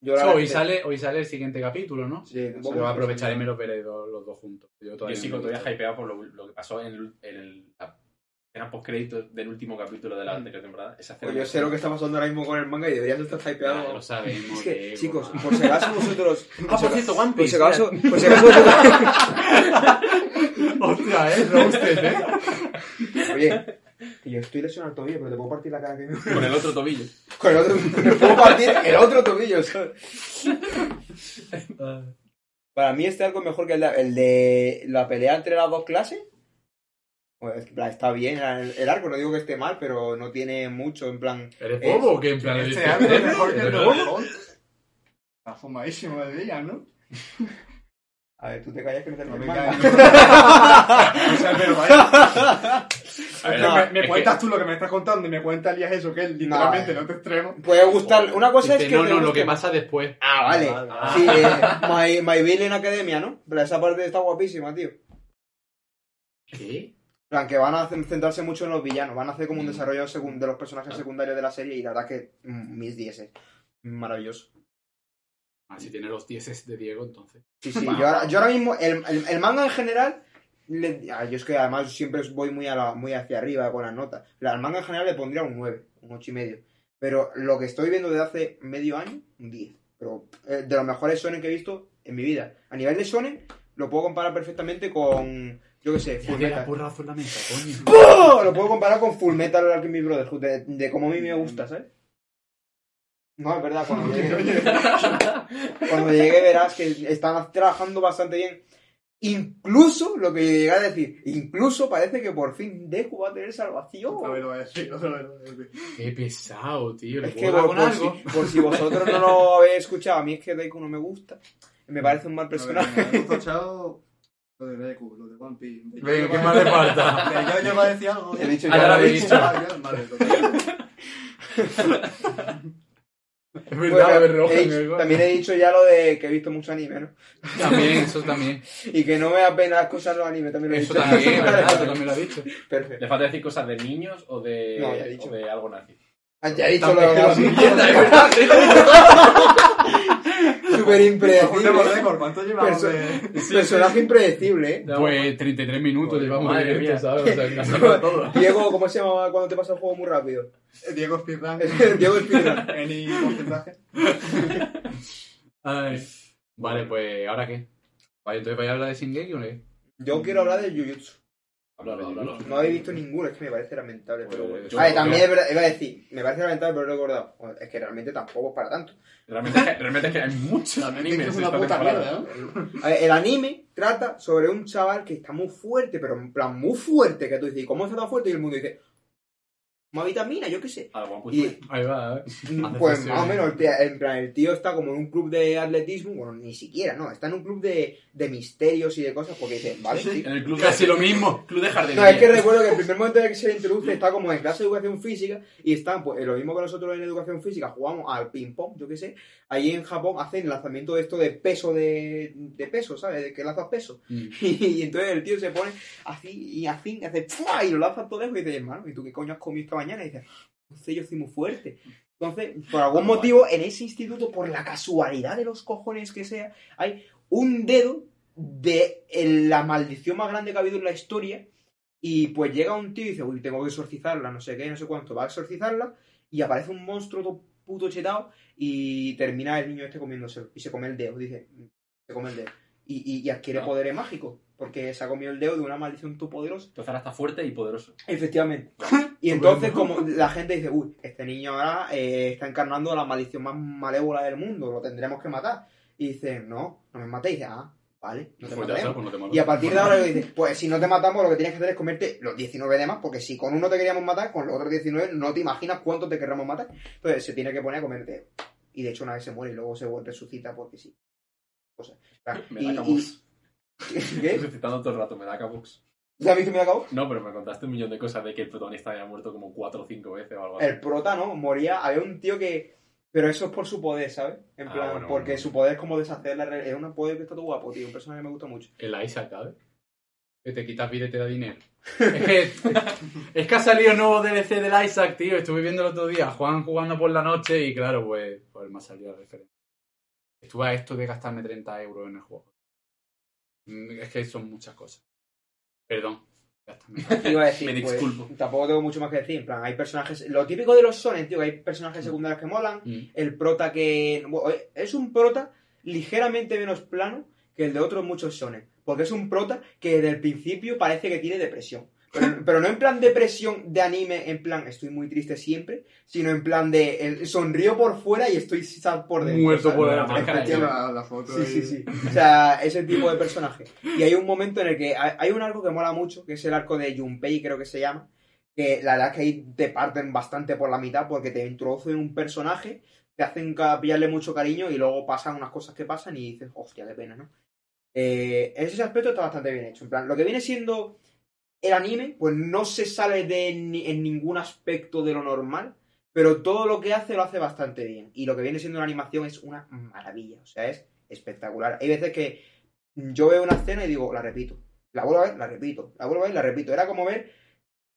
Yo So, hoy, sale, hoy sale el siguiente capítulo, ¿no? Sí, un Se poco lo va a más. aprovechar y me lo veré los, los dos juntos. Yo, Yo todavía sigo no lo he todavía hypeado por lo, lo que pasó en, el, en el- la escena post-créditos del último capítulo de la anterior temporada. Esa yo sé lo que está pasando ahora mismo con el manga y deberías estar Ya, hypeado. lo sabemos. Es que, chicos, por si acaso vosotros. Ah, por cierto, One Por si acaso, por si acaso Hostia, eh, roasted, eh. Oye, que yo estoy lesionado el tobillo, pero te puedo partir la cara que me... Con el otro tobillo. Con el otro, me puedo partir el otro tobillo, ¿sabes? Para mí este arco es mejor que el de, el de la pelea entre las dos clases. Pues, en plan, está bien el, arco, no digo que esté mal, pero no tiene mucho, en plan... ¿Eres bobo o qué? En plan, Este ¿eres- año es mejor que el ¿Eres de bobo? Está fumadísimo el día, ¿no? A ver, tú te callas que no te No me. O sea, pero vaya. Ver, No, me, me cuentas que- tú lo que me estás contando y me cuenta Elías eso, que es literalmente No. el otro extremo. Puede gustar... Una cosa Dice, es que no, te no, lo que pasa después. Ah, vale. Ah. Sí, eh, My, My Villain Academia, ¿no? Pero esa parte está guapísima, tío. ¿Qué? Plan, que van a centrarse mucho en los villanos, van a hacer como un desarrollo segun- de los personajes secundarios de la serie y la verdad que mm, mis 10 maravilloso. Ah, si tiene los 10 de Diego, entonces. Sí, sí, yo ahora, yo ahora mismo, el, el- el manga en general, le- ah, yo es que además siempre voy muy, a la- muy hacia arriba con las notas. Al manga en general le pondría un 9, un 8 y medio. Pero lo que estoy viendo desde hace medio año, un 10. Pero eh, de los mejores shonen que he visto en mi vida. A nivel de shonen, lo puedo comparar perfectamente con, yo qué sé, Full que la Metal. porrazo en la mesa, coño. Lo puedo comparar con Full Metal Alchemist Brotherhood, de, de cómo a mí me gusta, ¿sabes? No, es verdad, cuando llegue, cuando llegue verás que están trabajando bastante bien. Incluso, lo que llegué a decir, incluso parece que por fin Deku va a tener salvación. Lo voy a decir, otra vez lo voy a decir. Qué pesado, tío. ¿Le Es que por, con por algo? si, por si vosotros no lo habéis escuchado, a mí es que Deku no me gusta. Me parece un mal personaje. Gusta echado lo de Deku, lo de One Piece. De Venga, ¿qué más le falta? Yo, yo va a decir algo. He dicho Ah, ya lo habéis dicho. Vale. Es verdad, Bueno, he dicho- da también he dicho ya lo de que he visto mucho anime, ¿no? También, eso también. Y que no me da pena las cosas los animes, también lo he Eso dicho. también, ¿verdad? Eso también lo ha dicho. Perfecto. Le falta decir cosas de niños o de, No, ya he dicho. o de algo nazi. Ah, Ya he dicho lo de lo los mierda, es Súper impredecible. ¿cuánto llevamos? Personaje impredecible, ¿eh? Pues 33 minutos Joder, llevamos madre de mía. esto, ¿sabes? O sea, casi para todo. Diego, ¿cómo se llama cuando te pasa el juego muy rápido? Diego Speedrun. Diego Speedrun. Any porcentaje. Ay. Vale, pues, ¿ahora qué? Vale, entonces ¿vais a hablar de Shingeki o no? Yo quiero hablar de Jujutsu. No he visto ninguno, es que me parece lamentable. Pero bueno. Yo- A ver, yo- también es verdad, iba a decir, me parece lamentable, pero lo he recordado. Es que realmente tampoco es para tanto. Realmente es que, realmente es que hay muchos animes Es una esta puta temporada. mierda, ¿no? A ver, el anime trata sobre un chaval que está muy fuerte, pero en plan muy fuerte, que tú dices, ¿y ¿cómo está tan fuerte? Y el mundo dice, más vitamina, yo qué sé. Algo, pues, Y Ahí va, ¿eh? pues sesiones. más o menos, en plan, el tío está como en un club de atletismo, bueno, ni siquiera, no, está en un club de, de misterios y de cosas, porque dice, vale, sí. en el club Casi lo mismo. club de No, jardinería. es que recuerdo que el primer momento en que se le introduce está como en clase de educación física y están, pues, lo mismo que nosotros en educación física jugamos al ping-pong, yo qué sé. Allí en Japón hacen lanzamiento de esto de peso de, de peso, ¿sabes? De que lanzas peso. Mm. Y, entonces el tío se pone así y así, y hace ¡fua! y lo lanza todo lejos y dice, hermano, ¿y tú qué coño has comido esta mañana? Y dice, no sé, yo soy muy fuerte. Entonces, por algún motivo, en ese instituto, por la casualidad de los cojones que sea, hay un dedo de la maldición más grande que ha habido en la historia. Y pues llega un tío y dice, uy, tengo que exorcizarla, no sé qué, no sé cuánto. Va a exorcizarla y aparece un monstruo todo puto chetado y termina el niño este comiéndose y se come el dedo. Dice, se come el dedo. Y, y- y adquiere No. poderes mágicos porque se ha comido el dedo de una maldición todo poderosa. Entonces ahora está fuerte y poderoso. Efectivamente. Y entonces, como la gente dice, uy, este niño ahora eh, está encarnando la maldición más malévola del mundo, lo tendremos que matar. Y dice, no, no me matéis. Dice, ah, Vale, no te Pues está, pues no te. Y a partir de ahora le dices, pues si no te matamos, lo que tienes que hacer es comerte los 19 demás, porque si con uno te queríamos matar, con los otros 19 no te imaginas cuánto te querramos matar. Entonces se tiene que poner a comerte. Y de hecho una vez se muere y luego se resucita porque sí. Cosas. Me da y-. ¿Qué? Resucitando todo el rato, me da cabox. ¿Ya viste acabó? No, pero me contaste un millón de cosas de que el protagonista había muerto como cuatro o cinco veces o algo así. El prota, ¿no? Moría. Había un tío que. Pero eso es por su poder, ¿sabes? En Ah, plan, bueno, porque bueno. su poder es como deshacer la realidad. Es un poder que está todo guapo, tío. Un personaje que me gusta mucho. El Isaac, ¿sabes? Que te quitas vida y te da dinero. es que ha salido nuevo DLC del Isaac, tío. Estuve viendo el otro día, Juan jugando por la noche y claro, pues, pues me ha salido la referencia. Estuve a esto de gastarme 30 euros en el juego. Mm, Es que son muchas cosas. Perdón. Ya está, me- Iba a decir, Me pues, disculpo. tampoco tengo mucho más que decir. En plan, hay personajes. Lo típico de los sonen, tío, que hay personajes secundarios que molan. Mm. El prota que. bueno, es un prota ligeramente menos plano que el de otros muchos sonen. Porque es un prota que desde el principio parece que tiene depresión. Pero, pero no en plan depresión de anime, en plan estoy muy triste siempre, sino en plan de el- sonrío por fuera y estoy sad por dentro. Muerto ¿sabes? por La máscara, la, la foto Sí, ahí. sí, sí. O sea, ese tipo de personaje. Y hay un momento en el que hay, hay un arco que mola mucho, que es el arco de Junpei, creo que se llama, que la verdad es que ahí te parten bastante por la mitad porque te introducen un personaje, te hacen pillarle mucho cariño y luego pasan unas cosas que pasan y dices, hostia, qué pena, ¿no? Eh, ese aspecto está bastante bien hecho. En plan, lo que viene siendo el anime, pues no se sale de ni- en ningún aspecto de lo normal, pero todo lo que hace lo hace bastante bien. Y lo que viene siendo una animación es una maravilla. O sea, es espectacular. Hay veces que yo veo una escena y digo, la repito. La vuelvo a ver, la repito. La vuelvo a ver, la repito. Era como ver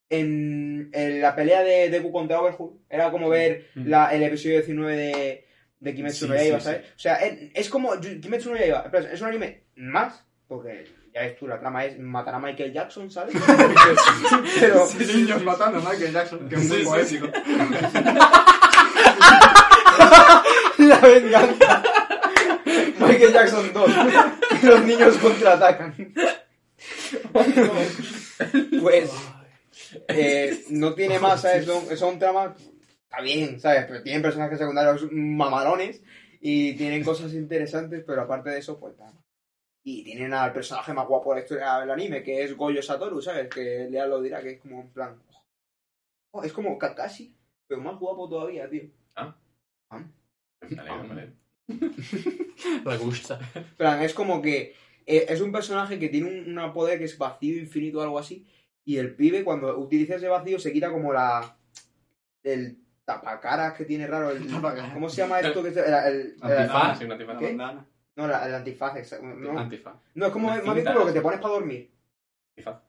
en, en la pelea de Deku contra Overhaul. Era como ver Mm. la- el episodio 19 de, de Kimetsu Sí, no Yaiba, sí, ¿sabes? O sea, es, es como Kimetsu no Yaiba. Es un anime más, porque ya ves tú, la trama es matar a Michael Jackson, ¿sabes? pero, Niños matando a Michael Jackson, que es muy Sí, sí, poético. La venganza. Michael Jackson 2. Los niños contraatacan. Pues eh, no tiene más, ¿sabes? Son, son tramas. Está bien, ¿sabes? Pero tienen personajes secundarios mamalones y tienen cosas interesantes, pero aparte de eso, pues nada. Y tienen al personaje más guapo de la historia del anime, que es Goyo Satoru, ¿sabes? Que Lea lo dirá, que es como en plan. oh, es como Kakashi, pero más guapo todavía, tío. Me alegro, me alegro. La gusta. En plan, es como que eh, es un personaje que tiene un, una poder que es vacío infinito o algo así. Y el pibe, cuando utiliza ese vacío, se quita como la. El tapacaras que tiene raro. El, Tapacaras. ¿Cómo se llama esto? Que es el, el- el-. Ah, una tipa. La ¿Qué? No, la- el antifaz. exacto, No, Antifaz. no, es como más bien como lo que te pones para dormir. Antifaz.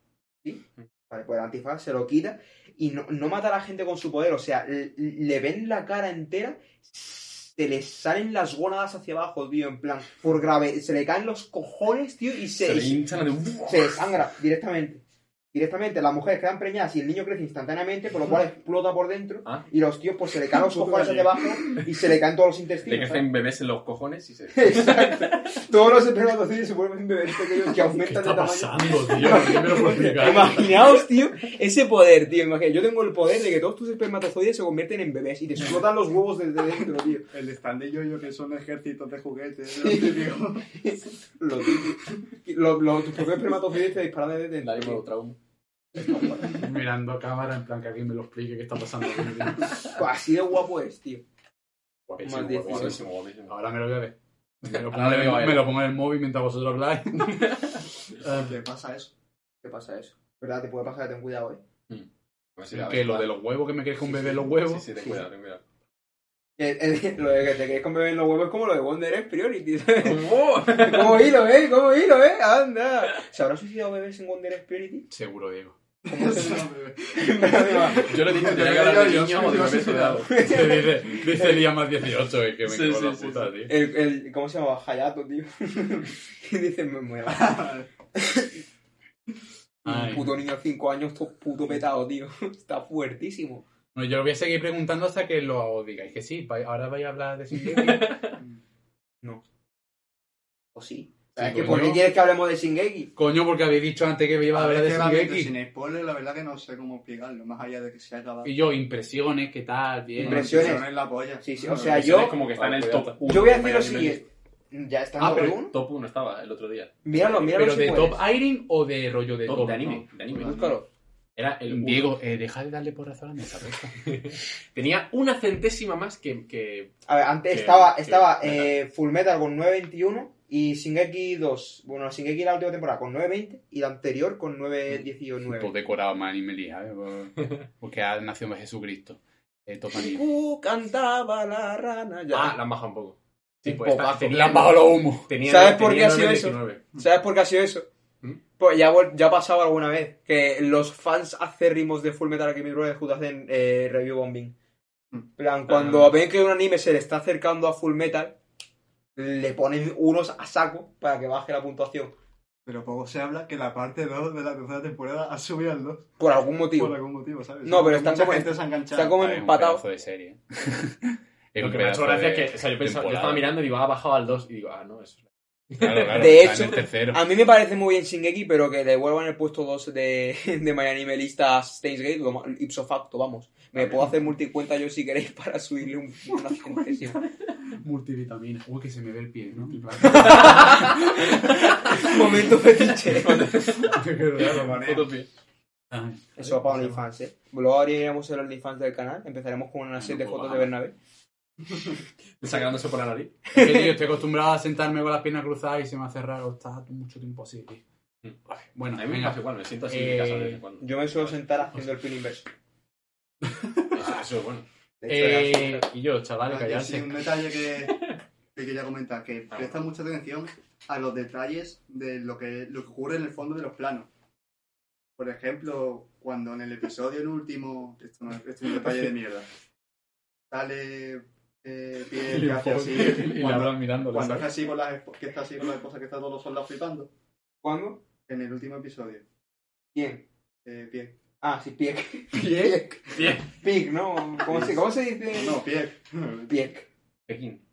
Vale, pues el antifaz se lo quita y no, no mata a la gente con su poder. O sea, le, le ven la cara entera, se le salen las gónadas hacia abajo, tío. En plan, por grave. Se le caen los cojones, tío, y se, Se le hinchan de se desangra directamente. Directamente, las mujeres quedan preñadas y el niño crece instantáneamente, por lo cual explota por dentro. Ah. Y los tíos, pues se le caen los cojones hacia abajo y se le caen todos los Le intestinos. crecen bebés en los cojones y se... Exacto. Todos los espermatozoides se vuelven bebés pequeños que ¿Qué aumentan de está tamaño. pasando, tío? ¿Qué me lo puedo explicar? Imaginaos, tío, ese poder, tío. Imagina- Yo tengo el poder de que todos tus espermatozoides se convierten en bebés y te explotan los huevos desde dentro, tío. El stand de yo que son ejércitos de juguetes. Sí. lo típico. Lo tus propios espermatozoides te disparan desde dentro. Lo trauma. Mirando a cámara en plan que alguien me lo explique qué está pasando. aquí, tío. Pues así de guapo es, tío. Guapísimo, Más guapísimo, guapísimo. Ahora me lo voy a ver. Me lo, pongo, en- él. me lo pongo en el móvil mientras vosotros habláis. Eh, ¿Qué pasa eso? ¿Qué pasa eso? ¿Verdad? Te puede pasar, ten cuidado, eh. La que lo de los huevos, que me quieres con Sí, bebé sí. los huevos. Sí, sí, ten cuidado, ten cuidado. El- el- lo de que te quedes con bebé en los huevos es como lo de Wonder es Priority. ¿Cómo hilo, eh? ¿Cómo hilo, eh? Anda. ¿Se habrá suicidado bebés en Wonder Priority? Seguro, Diego. ¿Cómo se No, bebé. Yo le dije que Yo tenía que hablar de yo- niños yo- o de yo- bebés yo- cuidado. dice, dice Lía más 18, es que me Sí, la puta, tío. El, el, ¿Cómo se llama? Hayato, tío. y dice, me muero. Ay. Un puto niño de 5 años, todo puto petado, tío. Está fuertísimo. Bueno, yo lo voy a seguir preguntando hasta que lo digáis que sí. Ahora vais a hablar de Shingeki. ¿O sí? Sí, ¿Sabes que. ¿Por qué quieres que hablemos de Shingeki? Coño, porque habéis dicho antes que me iba a hablar de Shingeki. sin spoiler, la verdad que no sé cómo explicarlo, más allá de que se ha acabado. Y yo, impresiones, ¿qué tal? Bien. Impresiones. en la polla. Sí, sí, o No, sea, yo- como que está en el top está. 1. Yo voy a decir lo siguiente. Ya está en Ah, top pero- uno. Top 1 estaba el otro día. Míralo, míralo ¿Pero si de puedes. top airing o de rollo de Top top? de anime. De anime. Búscalo. Era el. Diego, eh, deja de darle porrazo a la mesa. Tenía una centésima más que. que... A ver, antes Que- estaba, que- estaba eh, Full Metal con 9.21 y Shingeki 2. Bueno, Shingeki la última temporada con 9.20 y la anterior con 9.19. Todo decorado más anime, ¿sabes? Por- Porque ha nacido Jesucristo. Eh. Uh, cantaba la rana. Ya. Ah, la han bajado un poco. Sí, pues Le han bajado los humos. tenía- ¿Sabes por qué ha sido eso? 9,19. ¿Sabes por qué ha sido eso? ¿Mm? Pues ya, ya ha pasado alguna vez que los fans acérrimos de Full Metal Alchemist Brotherhood hacen eh, review bombing. Mm. En plan, cuando Ah. ven que un anime se le está acercando a Full Metal, le ponen unos a saco para que baje la puntuación. Pero poco se habla que la parte 2 de la tercera temporada ha subido al 2. Por algún motivo. Por algún motivo, ¿sabes? No, pero están mucha como- gente se ha enganchado. está como Ah, es un empatado. pedazo de serie. Lo que me ha hecho gracia es que o sea, yo, pensaba, yo estaba mirando y digo, ha bajado al 2. Y digo, ah, no, eso es. Claro, claro, De hecho. A mí me parece muy bien Shingeki, pero que devuelvan el puesto 2 de, de My Anime Lista Gate, ipso facto, vamos. Me puedo hacer multicuenta yo si queréis para subirle un, una centésima. Multivitamina. Uy, que se me ve el pie, ¿no? Momento fetiche. Ay. Eso para OnlyFans, ¿eh? Luego abriremos el OnlyFans del canal. Empezaremos con una serie de fotos de. Bernabé. Sacándose por la nariz. Es que, tío, estoy acostumbrado a sentarme con las piernas cruzadas y se me hace raro estar mucho tiempo así, tío. Mm. Bueno, A mí me venga. pasa igual, me siento así Eh, en mi casa de vez en cuando. Yo me suelo sentar haciendo el pin inverso. Eso, eso es bueno. Eh, y yo, chavales, Ah, que sí, callarse. un detalle que, que quería comentar, que presta mucha atención a los detalles de lo que, lo que ocurre en el fondo de los planos. Por ejemplo, cuando en el episodio el último, esto, no, esto es un detalle de mierda, sale eh, que hace así, Y le cuando, hablan mirándole, cuando hace así con las que está así con la esposa que está todos los soldados flipando, ¿Cuándo? en el último episodio, ¿Quién? eh, Pierre. Ah, sí, Piek. Bien. Bien. Piek, ¿no? ¿Cómo se, cómo se dice? No, Pierre. Piek. Pekín.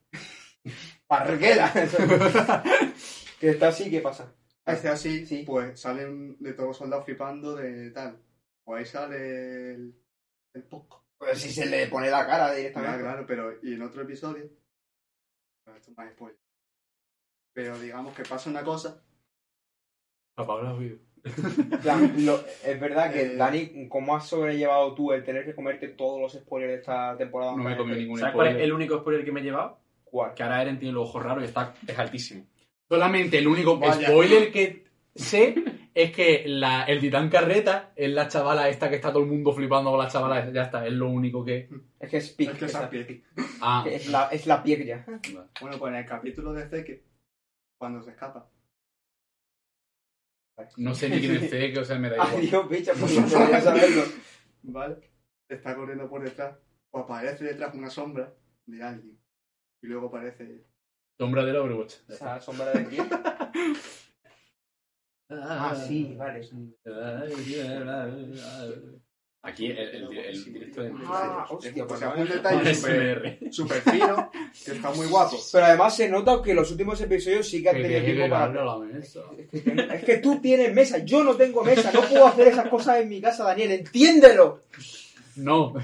Parguela. que está así, ¿qué pasa? Hace así, Sí. pues salen de todos los soldados flipando de tal. O ahí sale el, el poco. Pues si se le pone la cara directamente. claro, pero y en otro episodio. bueno, esto es más spoiler. Pero digamos que pasa una cosa. Apaga los vídeos. En plan, lo- es verdad que, Eh, Dani, ¿cómo has sobrellevado tú el tener que comerte todos los spoilers de esta temporada? No me he comido ningún ¿Sabes cuál es spoiler. el único spoiler que me he llevado? ¿Cuál? Que ahora Eren tiene los ojos raros y está, es altísimo. Solamente el único Vaya. spoiler que sé es que la, el titán carreta es la chavala esta que está todo el mundo flipando con la chavala. Ya está, es lo único que. Es que es. Es que es. Ah, Es la, es la Piek ya. Bueno, pues en el capítulo de Zeke, cuando se escapa. No sé ni quién es Zeke, o sea, me da igual. Adiós, bicha, pues no debería saberlo. ¿Vale? Está corriendo por detrás. O aparece detrás una sombra de alguien. Y luego aparece. Sombra del Overwatch. ¿Esa sombra de quién? Ah, sí, vale. Aquí el, el, el directo de. Ah, hostia, pues un detalle súper super fino, que está muy guapo. Pero además se nota que los últimos episodios sí que han tenido tiempo para... la mesa. Es que, es que tú tienes mesa, yo no tengo mesa, no puedo hacer esas cosas en mi casa, Daniel, entiéndelo. No,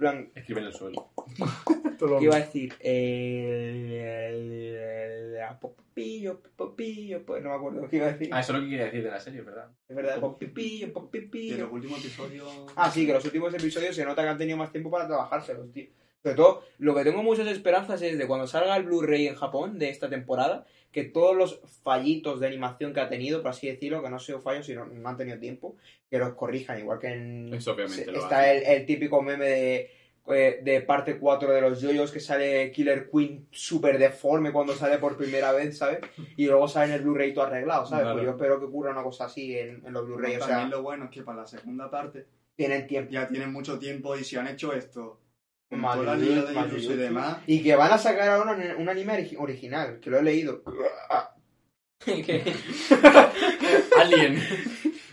plan, Escribe en el suelo. ¿qué iba a decir? Eh, el- el- Popillo, popillo, pues no me acuerdo qué iba a decir. Ah, eso es lo que quería decir de la serie, ¿verdad? Es verdad, popipillo, popipillo. los últimos episodios. Ah, sí, que los últimos episodios se nota que han tenido más tiempo para trabajárselos, tío. Sobre todo, lo que tengo muchas esperanzas es de cuando salga el Blu-ray en Japón de esta temporada, que todos los fallitos de animación que ha tenido, por así decirlo, que no han sido fallos, sino no han tenido tiempo, que los corrijan, igual que en... Eso obviamente se- lo Está el, el típico meme de, eh, de parte 4 de los yoyos que sale Killer Queen súper deforme cuando sale por primera vez, ¿sabes? Y luego sale en el Blu-ray todo arreglado, ¿sabes? Claro. Pues yo espero que ocurra una cosa así en, en los Blu-ray, o sea, También lo bueno es que para la segunda parte tienen tiempo. ya tienen mucho tiempo y si han hecho esto y YouTube. demás, Y que van a sacar ahora un, un anime origi- original, que lo he leído. Alien.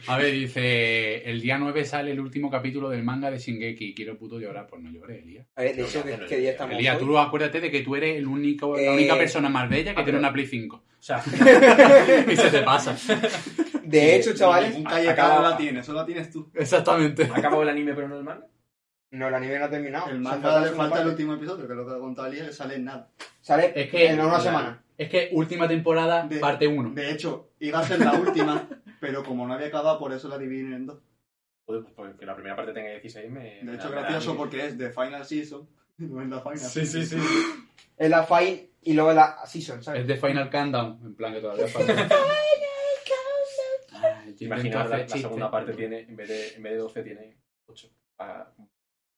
A ver, dice, el día 9 sale el último capítulo del manga de Shingeki. Quiero puto llorar, pues no lloré, Elías. A ver, de hecho, que ¿qué, día estamos Elías, tú acuérdate de que tú eres el único, la Eh, única persona más bella que ah, tiene pero- una Play 5. O sea, Y se te pasa. De hecho, chavales, un calle la tiene, solo la tienes tú. Exactamente. ¿ha acabado el anime pero no el manga? No, el anime no ha terminado. El manga falta le falta el último episodio, que es lo que ha contado Elías, sale en nada. Sale Es que- en una semana. Es que última temporada, De- parte 1. De hecho, iba a ser la última, pero como no había acabado, por eso la dividen en dos. Joder, pues, pues que la primera parte tenga 16 me... De hecho, gracioso porque es The Final Season, no es la Final. Sí, sí, sí. Es la Fine y luego la Season, ¿sabes? Es de Final Countdown, en plan que todavía falta. Imagina, la, la segunda parte tiene, en vez, de, en vez de 12, tiene 8. Para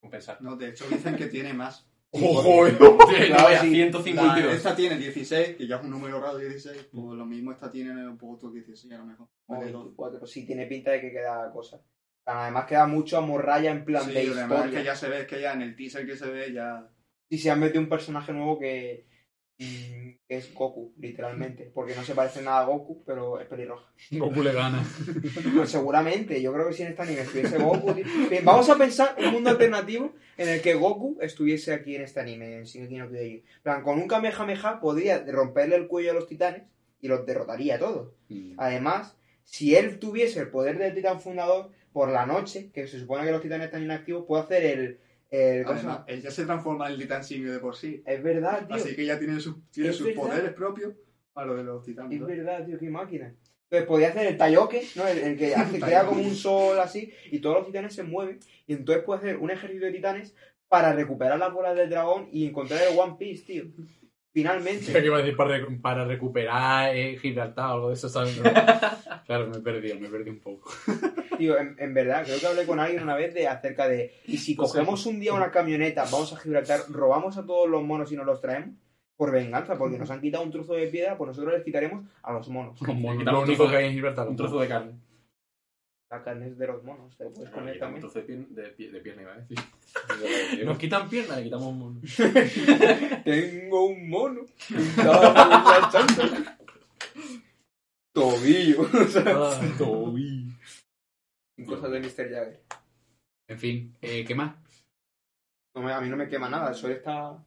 compensar. No, de hecho dicen que tiene más. ¡Ojo! Claro, Vaya, sí. 152. La- esta tiene 16, que ya es un número raro 16, pues lo mismo esta tiene un poco otro 16 a lo mejor. O Vale, dos. 24, sí, tiene pinta de que queda cosa. Además queda mucho a morralla en plan Sí, de además es historia. que ya se ve, es que ya en el teaser que se ve ya... Y se han metido un personaje nuevo que es Goku, literalmente. Porque no se parece nada a Goku, pero es pelirroja. Goku le gana. Pues seguramente, yo creo que si en este anime estuviese Goku... tío. Vamos a pensar un mundo alternativo en el que Goku estuviese aquí en este anime, en Shingeki no Kyojin. En plan, con un Kamehameha podría romperle el cuello a los titanes y los derrotaría a todos. Mm. Además, si él tuviese el poder del titán fundador, por la noche, que se supone que los titanes están inactivos, puede hacer el... el ¿cómo se Además, él ya se transforma en el titán simio de por sí. Es verdad, tío. Así que ya tiene, sus tiene sus verdad. poderes propios a lo de los titanes. Es verdad, tío, qué máquina. Entonces podía hacer el Tayoke, ¿no? El, el que hace, crea como un sol así, y todos los titanes se mueven, y entonces puede hacer un ejército de titanes para recuperar las bolas del dragón y encontrar el One Piece, tío. Finalmente. ¿Qué iba a decir para, recu- para recuperar eh, Gibraltar o algo de eso, ¿sabes? claro, me he perdido, me he perdido un poco. Tío, en, en verdad, creo que hablé con alguien una vez de acerca de. Y si cogemos un día una camioneta, vamos a Gibraltar, robamos a todos los monos y nos los traemos por venganza, porque nos han quitado un trozo de piedra, pues nosotros les quitaremos a los monos. Como quitamos lo único que hay en Gibraltar. Un trozo de carne. La carne es de los monos, te puedes comer Quitamos también. de, de, de pierna, iba a decir. Nos quitan pierna, le quitamos un mono. Tengo un mono. Tobillo. Ah, Toby. Cosas de Mr. Jagger. En fin, eh, ¿qué más? No me- a mí no me quema nada, el sol está.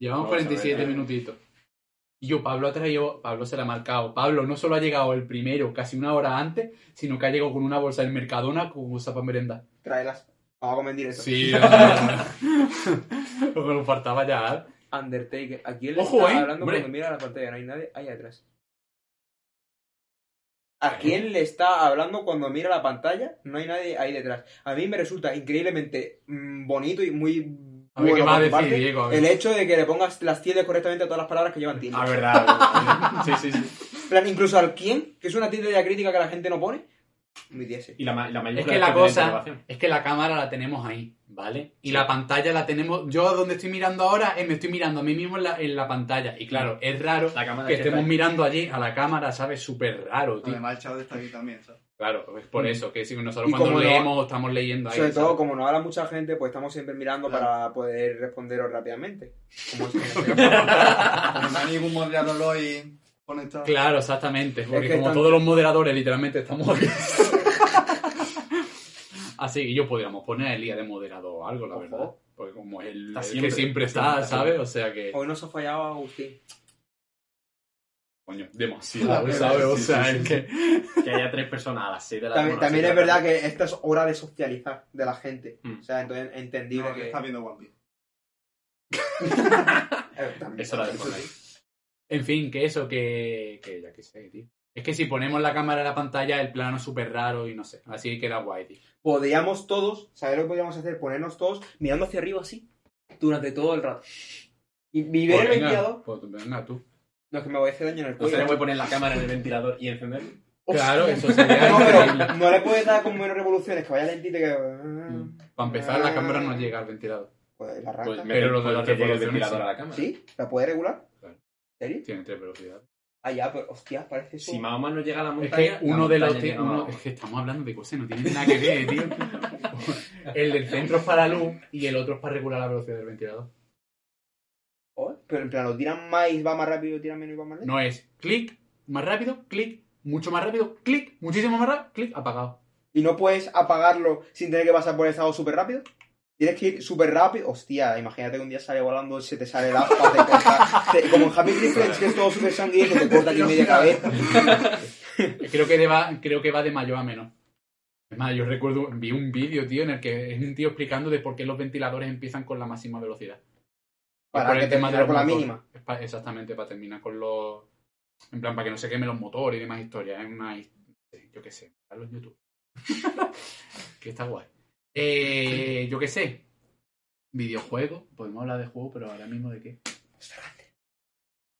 Llevamos Vamos a 47 ver, eh. minutitos. Y yo, Pablo ha traído, Pablo se la ha marcado. Pablo no solo ha llegado el primero casi una hora antes, sino que ha llegado con una bolsa del Mercadona con bolsa para merendar. Tráelas. Vamos a comer directo. Sí, lo que nos faltaba ya. ¿eh? Undertaker. ¿A quién le Ojo, está eh, hablando hombre. cuando mira la pantalla? No hay nadie ahí atrás. ¿A quién le está hablando cuando mira la pantalla? No hay nadie ahí detrás. A mí me resulta increíblemente mm, bonito y muy A ver, bueno ¿qué va a por tu decir parte Diego? A ver. el hecho de que le pongas las tildes correctamente a todas las palabras que llevan tildes. Ah, verdad. Sí, sí, sí. Plan, incluso al quién, que es una tilde de crítica que la gente no pone, diese. Y la, ma- la Es que la cosa es que la cámara la tenemos ahí, ¿vale? Y la pantalla la tenemos. Yo donde estoy mirando ahora, eh, me estoy mirando a mí mismo en la, en la pantalla. Y claro, es raro La que que estemos mirando allí a la cámara, ¿sabes? Súper raro, tío. Además, el chavo está aquí también, ¿sabes? Claro, es por eso, que si nosotros Y cuando como no- leemos estamos leyendo ahí. Sobre todo, ¿sabes? como no habla mucha gente, pues estamos siempre mirando Claro. para poder responderos rápidamente. Como Como no hay ningún moderador hoy conectado. Claro, exactamente. Porque que como todos los moderadores literalmente estamos aquí. Así que yo podríamos poner a Elías de moderador o algo, la Ojo. verdad. Porque como es el, siempre, que siempre está está, siempre, está ¿sabes? O sea que. Hoy nos ha fallado Agustín. Coño, demasiado, Ah, ¿sabes? O sea, sí, es sí. que. Que haya tres personas a las 6 de la También, también es verdad la que esta es hora de socializar de la gente. Mm. O sea, entonces entendible No, que que... está viendo One Piece. También. Es hora de Eso Fortnite. sí. En fin, que eso, que. que ya que sé, tío. Es que si ponemos la cámara en la pantalla, el plano es súper raro y no sé. Así queda guay, tío. Podríamos todos, ¿sabes lo que podríamos hacer? Ponernos todos mirando hacia arriba así, durante todo el rato. Y, ver Pues el ventilador. pues venga, tú. No, es que me voy a hacer daño en el No cuello. se le puede poner la cámara en el ventilador y encender. Claro, eso sería No, pero no le puedes dar con menos revoluciones, que vaya lentito y que... Para empezar, la cámara no llega al ventilador. Pues la Pues arranca. me Pero lo de las que llegue el revoluciones, ventilador sí. a la cámara. ¿Sí? ¿La puede regular? Claro. ¿En serio? Tiene tres velocidades. Ah, ya, pero hostia, parece eso. Si Mahoma no llega a la Es montaña. que uno de los. a uno- es que estamos hablando de cosas no tienen nada que ver, tío. El del centro es para luz y el otro es para regular la velocidad del ventilador. Pero en plan, lo tiran más y va más rápido, tiran menos y va más lento. No es clic, más rápido, clic, mucho más rápido, clic, muchísimo más rápido, clic, apagado. Y no puedes apagarlo sin tener que pasar por el estado súper rápido. Tienes que ir súper rápido. Hostia, imagínate que un día sale volando, se te sale el aspa, te corta. te- como en Happy Tree Friends, que es todo súper sangriento, te corta aquí media cabeza. creo, que va, creo que va de mayor a menos. Es más, yo recuerdo, vi un vídeo, tío, en el que es un tío explicando de por qué los ventiladores empiezan con la máxima velocidad. Para por que el tema de los con la mínima. Exactamente, para terminar con los... En plan, para que no se quemen los motores y demás historias. Es una... Yo qué sé, mirarlo en YouTube. que está guay. Eh, yo qué sé. Videojuegos. Podemos hablar de juegos, pero ahora mismo de qué.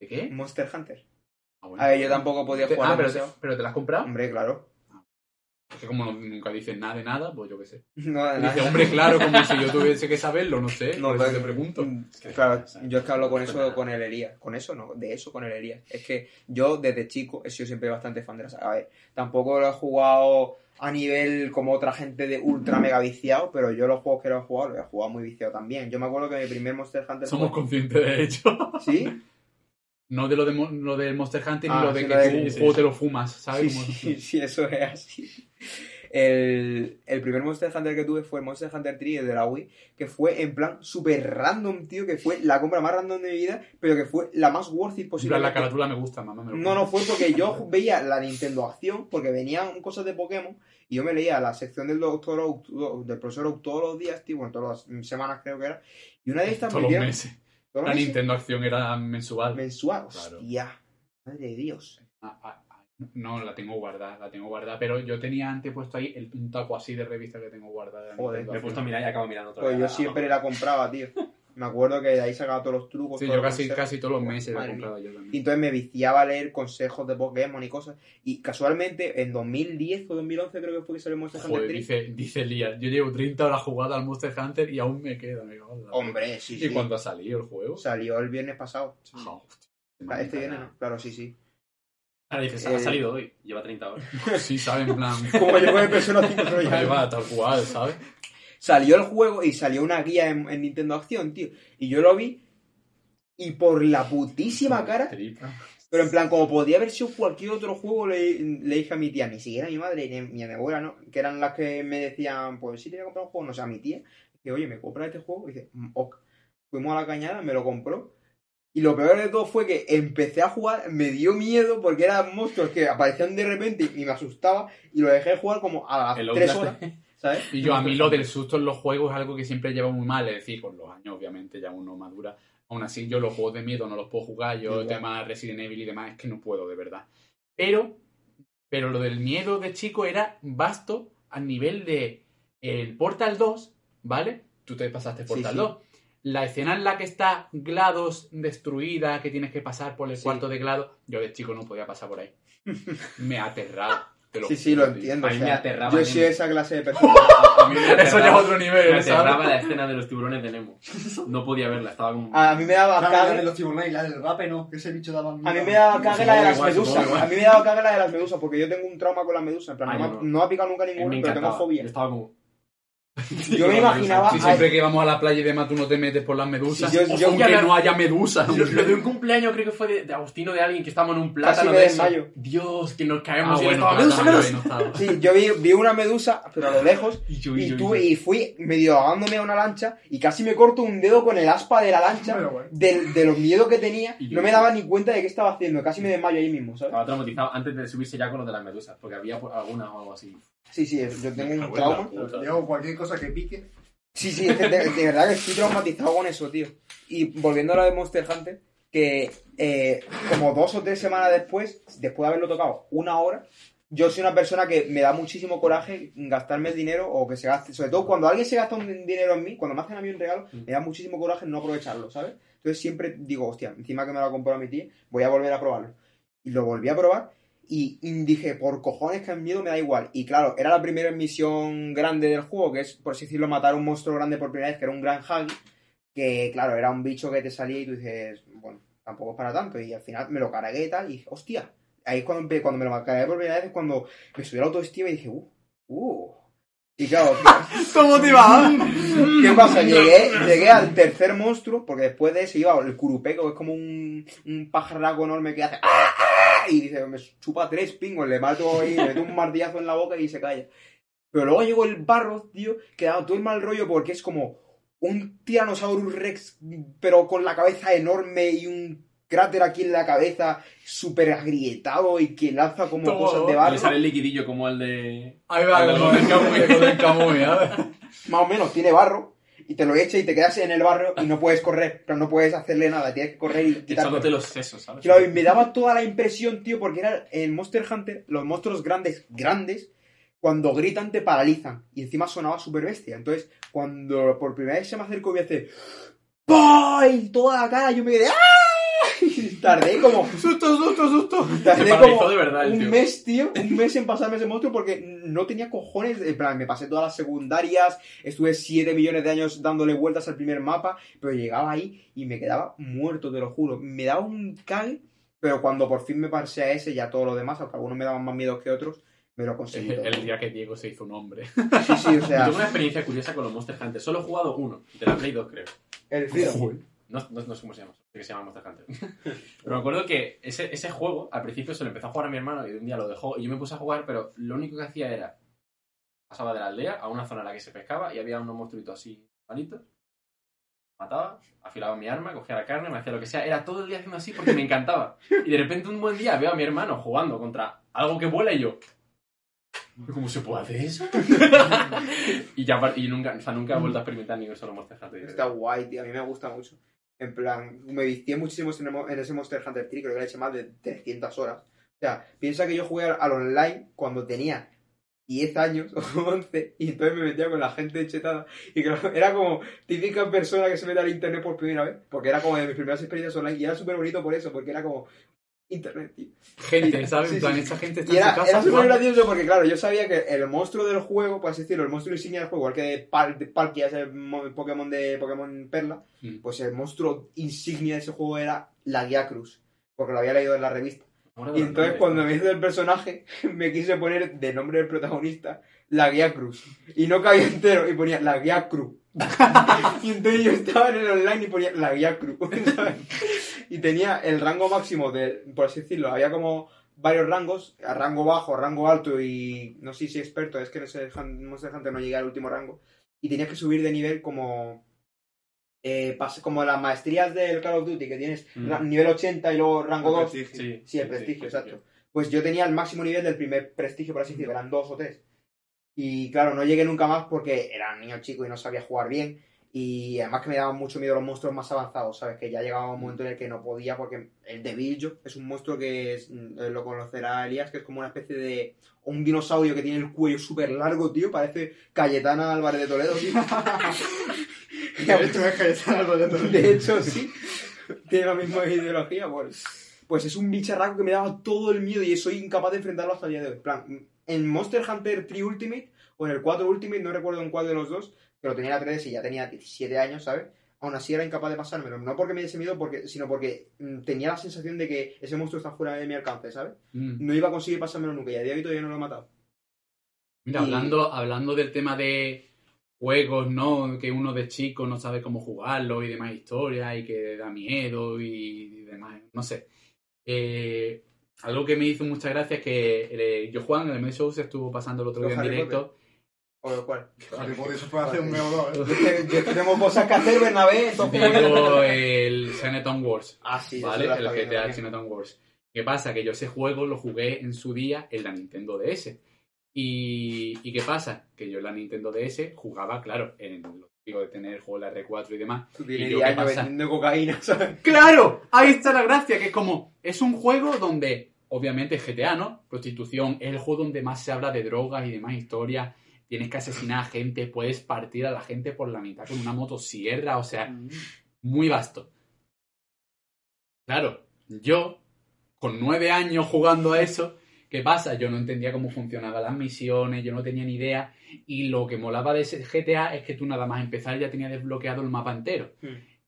¿De qué? Monster Hunter. Ah, bueno. A ver, yo tampoco podía jugar ah, pero te, pero te la has comprado. Hombre, claro. Es que como no- nunca dices nada de nada, pues yo qué sé. No, de Dice, nada. hombre, claro, como si yo tuviese que saberlo, no sé. No, por eso pero- te pregunto. Claro, yo es que hablo con eso con el Elías. Con eso no, de eso con el Elías. Es que yo desde chico he sido siempre bastante fan de la saga. A ver, tampoco lo he jugado a nivel como otra gente de ultra mega viciado, pero yo los juegos que lo he jugado, los he jugado muy viciado también. Yo me acuerdo que mi primer Monster Hunter Somos fue- conscientes de ello. ¿Sí? No de lo de, lo del Monster Hunter Ah, ni lo de sí, que de- tú un sí, juego sí. te lo fumas, Sí, ¿sabes? Como- sí, sí, eso es así. El, el primer Monster Hunter que tuve fue el Monster Hunter 3 el de la Wii, que fue en plan súper random, tío, que fue la compra más random de mi vida, pero que fue la más worth it posible. la carátula me gusta, mamá. Me lo No, no, fue porque yo veía la Nintendo Acción, porque venían cosas de Pokémon, y yo me leía la sección del doctor del profesor Oak todos los días, tío, bueno, todas las semanas creo que era, y una de estas Todos los meses. ¿Todos La? Nintendo Acción era mensual. mensual, Claro. hostia, madre de Dios. Ah, ah, ah, No, la tengo guardada, la tengo guardada. Pero yo tenía antes puesto ahí el, un taco así de revista que tengo guardada. de Joder, Me he puesto a mirar y acabo mirando otra Pues vez. yo Ah, siempre la compraba, tío. Me acuerdo que de ahí sacaba todos los trucos. Sí, todos yo los casi, casi todos los meses Madre compraba yo también. Y entonces me viciaba a leer consejos de Pokémon y cosas. Y casualmente en 2010 o 2011 creo que fue que salió Monster Hunter Joder, 3. dice, dice Elías, yo llevo 30 horas jugadas al Monster Hunter y aún me queda. Me Hombre, sí, sí. ¿Y cuándo ha salido el juego? Salió el viernes pasado. Ah, hostia, Este viernes, ¿no? Claro, sí, sí. Ahora dices, Eh, ha salido hoy, lleva 30 horas. Sí, sabe, en plan. Como yo con el Persona 5 Ahí Royal. va, tal cual, ¿sabes? Salió el juego y salió una guía en, en Nintendo Acción, tío. Y yo lo vi y por la putísima cara, Tripa. pero en plan, como podía haber sido cualquier otro juego, le, le dije a mi tía, ni siquiera a mi madre ni, ni a mi abuela, ¿no? Que eran las que me decían, pues sí, te voy a comprar un juego, no sé, a mi tía. Que, oye, ¿me compras este juego? Y dice, "Mm, ok. Fuimos a la cañada, me lo compró. Y lo peor de todo fue que empecé a jugar, me dio miedo porque eran monstruos que aparecían de repente y me asustaba. Y lo dejé jugar como a las El 3 Outlast. horas, ¿sabes? Y yo, a mí lo del susto en los juegos es algo que siempre llevo muy mal. Es decir, con los años, obviamente, ya uno madura. Aún así, yo los juegos de miedo no los puedo jugar. Yo, Igual. tema Resident Evil y demás, es que no puedo, de verdad. Pero, pero lo del miedo de chico era vasto a nivel de el Portal 2, ¿vale? Tú te pasaste Sí, Portal sí. 2. La escena en la que está GLaDOS destruida, que tienes que pasar por el Sí. cuarto de GLaDOS, yo de chico no podía pasar por ahí. Me aterraba. Sí, sí, lo entiendo. A mí o sea, me aterraba Yo en- soy esa clase de persona. A mí me Eso ya es otro nivel, Me ¿sabes? aterraba la escena de los tiburones de Nemo. No podía verla, estaba como... A mí me daba La, la de cague. los tiburones y la del rape no, que ese bicho daba A mí me daba cague la de las medusas. A mí me daba cague la de las medusas porque yo tengo un trauma con las medusas. En plan, Ah, no, ha picado nunca ninguna, pero tengo fobia. Yo estaba como... Yo me imaginaba. Si siempre que vamos a la playa y demás tú no te metes por las medusas, Sí, yo- o yo- aunque no haya medusas. Lo, lo de un cumpleaños creo que fue de, de Agustino de alguien que estábamos en un plátano me de eso. desmayo. Dios, que nos Ah, caemos y él bueno. Sí, yo vi, vi una medusa, pero a lo lejos. Y yo, Y, yo, tuve- yo. y fui medio ahogándome a una lancha y casi me corto un dedo con el aspa de la lancha Pero bueno. del- de, los miedos que tenía. No me daba ni cuenta de qué estaba haciendo. Casi me desmayo ahí mismo, ¿sabes? Estaba traumatizado antes de subirse ya con lo de las medusas, porque había algunas o algo así. Sí, sí, yo tengo un en la trauma. Diego, cualquier cosa que pique. Sí, sí, es que de, de verdad que estoy traumatizado con eso, tío. Y volviendo a lo de Monster Hunter, que eh, como dos o tres semanas después, después de haberlo tocado una hora, yo soy una persona que me da muchísimo coraje gastarme el dinero o que se gaste. Sobre todo cuando alguien se gasta un dinero en mí, cuando me hacen a mí un regalo, Mm. me da muchísimo coraje no aprovecharlo, ¿sabes? Entonces siempre digo, hostia, encima que me lo ha comprado mi tía, voy a volver a probarlo. Y lo volví a probar y, dije, por cojones que el miedo me da igual. Y claro, era la primera misión grande del juego, que es, por así decirlo, matar a un monstruo grande por primera vez, que era un gran Hagi, que claro, era un bicho que te salía y tú dices, bueno, tampoco es para tanto. Y al final me lo cargué y tal, y dije, hostia. Ahí es cuando, cuando me lo cargué por primera vez, es cuando me subió la autoestima y dije, uh, uh. Y claro, ¿Cómo te va? ¿Qué pasa? Llegué, llegué al tercer monstruo, porque después de ese iba el curupeco, que es como un, un pajarraco enorme que hace ¡ah, ah! Y dice, me chupa tres pingos, le mato ahí, le meto un martillazo en la boca y se calla. Pero luego llegó el barro, tío, que daba todo el mal rollo porque es como un Tyrannosaurus Rex, pero con la cabeza enorme y un cráter aquí en la cabeza, súper agrietado y que lanza como Todo. cosas de Le barro. sale el liquidillo como el de... Ahí va, el el Camuy, a ver. Más o menos, tiene barro. Y te lo echa y te quedas en el barro y no puedes correr, pero no puedes hacerle nada, tienes que correr y quitarte. Los sesos, ¿sabes? Claro, y me daba toda la impresión, tío, porque era en Monster Hunter, los monstruos grandes, grandes, cuando gritan te paralizan. Y encima sonaba súper bestia. Entonces, cuando por primera vez se me acercó y me hace ¡Pah! Y toda la cara, yo me quedé ¡Ah! Y tardé como, Susto, susto, susto. tardé Se paralizó como de verdad el un tío. mes, tío, un mes en pasarme ese monstruo porque no tenía cojones. En plan, me pasé todas las secundarias, estuve 7 millones de años dándole vueltas al primer mapa, pero llegaba ahí y me quedaba muerto, te lo juro. Me daba un cague, pero cuando por fin me pasé a ese, ya todo lo demás, aunque algunos me daban más miedo que otros, me lo conseguí. todo. El día que Diego se hizo un hombre. Sí, sí, o Yo sea, tengo una experiencia curiosa con los Monster Hunter. Solo he jugado uno, de la Play 2, creo. el Freedom. No, no, no sé cómo se llama, que se llama Monster Hunter. Pero me acuerdo que ese, ese juego, al principio se lo empezó a jugar a mi hermano y un día lo dejó y yo me puse a jugar, pero lo único que hacía era pasaba de la aldea a una zona en la que se pescaba y había unos monstruitos así, manitos. Mataba, afilaba mi arma, cogía la carne, me hacía lo que sea. Era todo el día haciendo así porque me encantaba. Y de repente un buen día veo a mi hermano jugando contra algo que vuela y yo. ¿Cómo se puede hacer eso? y ya y nunca, o sea, nunca he vuelto a experimentar ni un solo Monster Hunter. Está guay, tío, a mí me gusta mucho. En plan, me vicié muchísimo en ese Monster Hunter 3, creo que le eché más de 300 horas. O sea, piensa que yo jugué al al online cuando tenía 10 años o 11 y entonces me metía con la gente chetada y claro, era como típica persona que se mete al internet por primera vez, porque era como de mis primeras experiencias online y era súper bonito por eso, porque era como internet, tío. Gente, ¿sabes? Sí, En plan, sí. esa gente está Y en su era, casa era súper gracioso porque, claro, yo sabía que el monstruo del juego, por así decirlo, el monstruo insignia del juego, igual que de, Pal, Palkia, ese mo- Pokémon de Pokémon Perla, Mm. pues el monstruo insignia de ese juego era la Guía Cruz, porque lo había leído en la revista. Ahora Y entonces cuando me hice el personaje, me quise poner de nombre del protagonista la Guía Cruz. Y no cabía entero, y ponía la Guía Cruz. y entonces yo estaba en el online y ponía la Guía Cruz. ¿sabes? y tenía el rango máximo de, por así decirlo, había como varios rangos, a rango bajo, rango alto y no sé si experto, es que ese Hun- Monster Hunter no llegué al último rango. Y tenías que subir de nivel como... eh, como las maestrías del Call of Duty, que tienes Mm. nivel 80 y luego rango 2. Prestigio. Sí, Sí, el prestigio, exacto. Pues yo tenía el máximo nivel del primer prestigio, por así decirlo, eran dos o tres. Y claro, no llegué nunca más porque era niño chico y no sabía jugar bien. Y además que me daban mucho miedo los monstruos más avanzados, ¿sabes? Que ya llegaba un momento en el que no podía porque el de Biljo es un monstruo que es- eh, lo conocerá Elías, que es como una especie de... Un dinosaurio que tiene el cuello súper largo, tío. Parece Cayetana Álvarez de Toledo, tío. De hecho, es está algo de todo. De hecho, sí. Tiene la misma ideología, pues. Pues es un bicharraco que me daba todo el miedo y soy incapaz de enfrentarlo hasta el día de hoy. En plan, en Monster Hunter 3 Ultimate o en el 4 Ultimate, no recuerdo en cuál de los dos, lo tenía en la 3 y ya tenía 17 años, ¿sabes? Aún así era incapaz de pasármelo. No porque me diese miedo, porque, sino porque mm, tenía la sensación de que ese monstruo está fuera de mi alcance, ¿sabes? Mm. No iba a conseguir pasármelo nunca y a día de hoy todavía no lo he matado. Mira, Y- hablando, hablando del tema de juegos, ¿no? Que uno de chico no sabe cómo jugarlo y demás historias y que da miedo y, y demás, no sé. Eh, algo que me hizo mucha gracia es que eh, yo Juan, el mes show se estuvo pasando el otro día en directo. ¿O lo cual? Harry Potter se puede hacer un meo dos, ¿eh? Tenemos cosas que hacer, Bernabé, entonces... Digo el Xeneton Wars, Ah, sí, eso ¿vale? El GTA también. Xeneton Wars. ¿Qué pasa? Que yo ese juego lo jugué en su día en la Nintendo DS. Y, ¿y qué pasa? Que yo en la Nintendo DS jugaba, claro, en lo típico de tener el juego de la R4 y demás. Tú ¿Y yo 10 qué pasa? vendiendo cocaína, ¿sabes? ¡Claro! Ahí está la gracia, que es como, es un juego donde, obviamente GTA, ¿no? Prostitución, es el juego donde más se habla de drogas y demás historias. Tienes que asesinar a gente, puedes partir a la gente por la mitad con una motosierra, o sea, muy vasto. Claro, yo, con nueve años jugando a eso, ¿qué pasa? Yo no entendía cómo funcionaban las misiones, yo no tenía ni idea. Y lo que molaba de ese GTA es que tú nada más empezar ya tenías desbloqueado el mapa entero.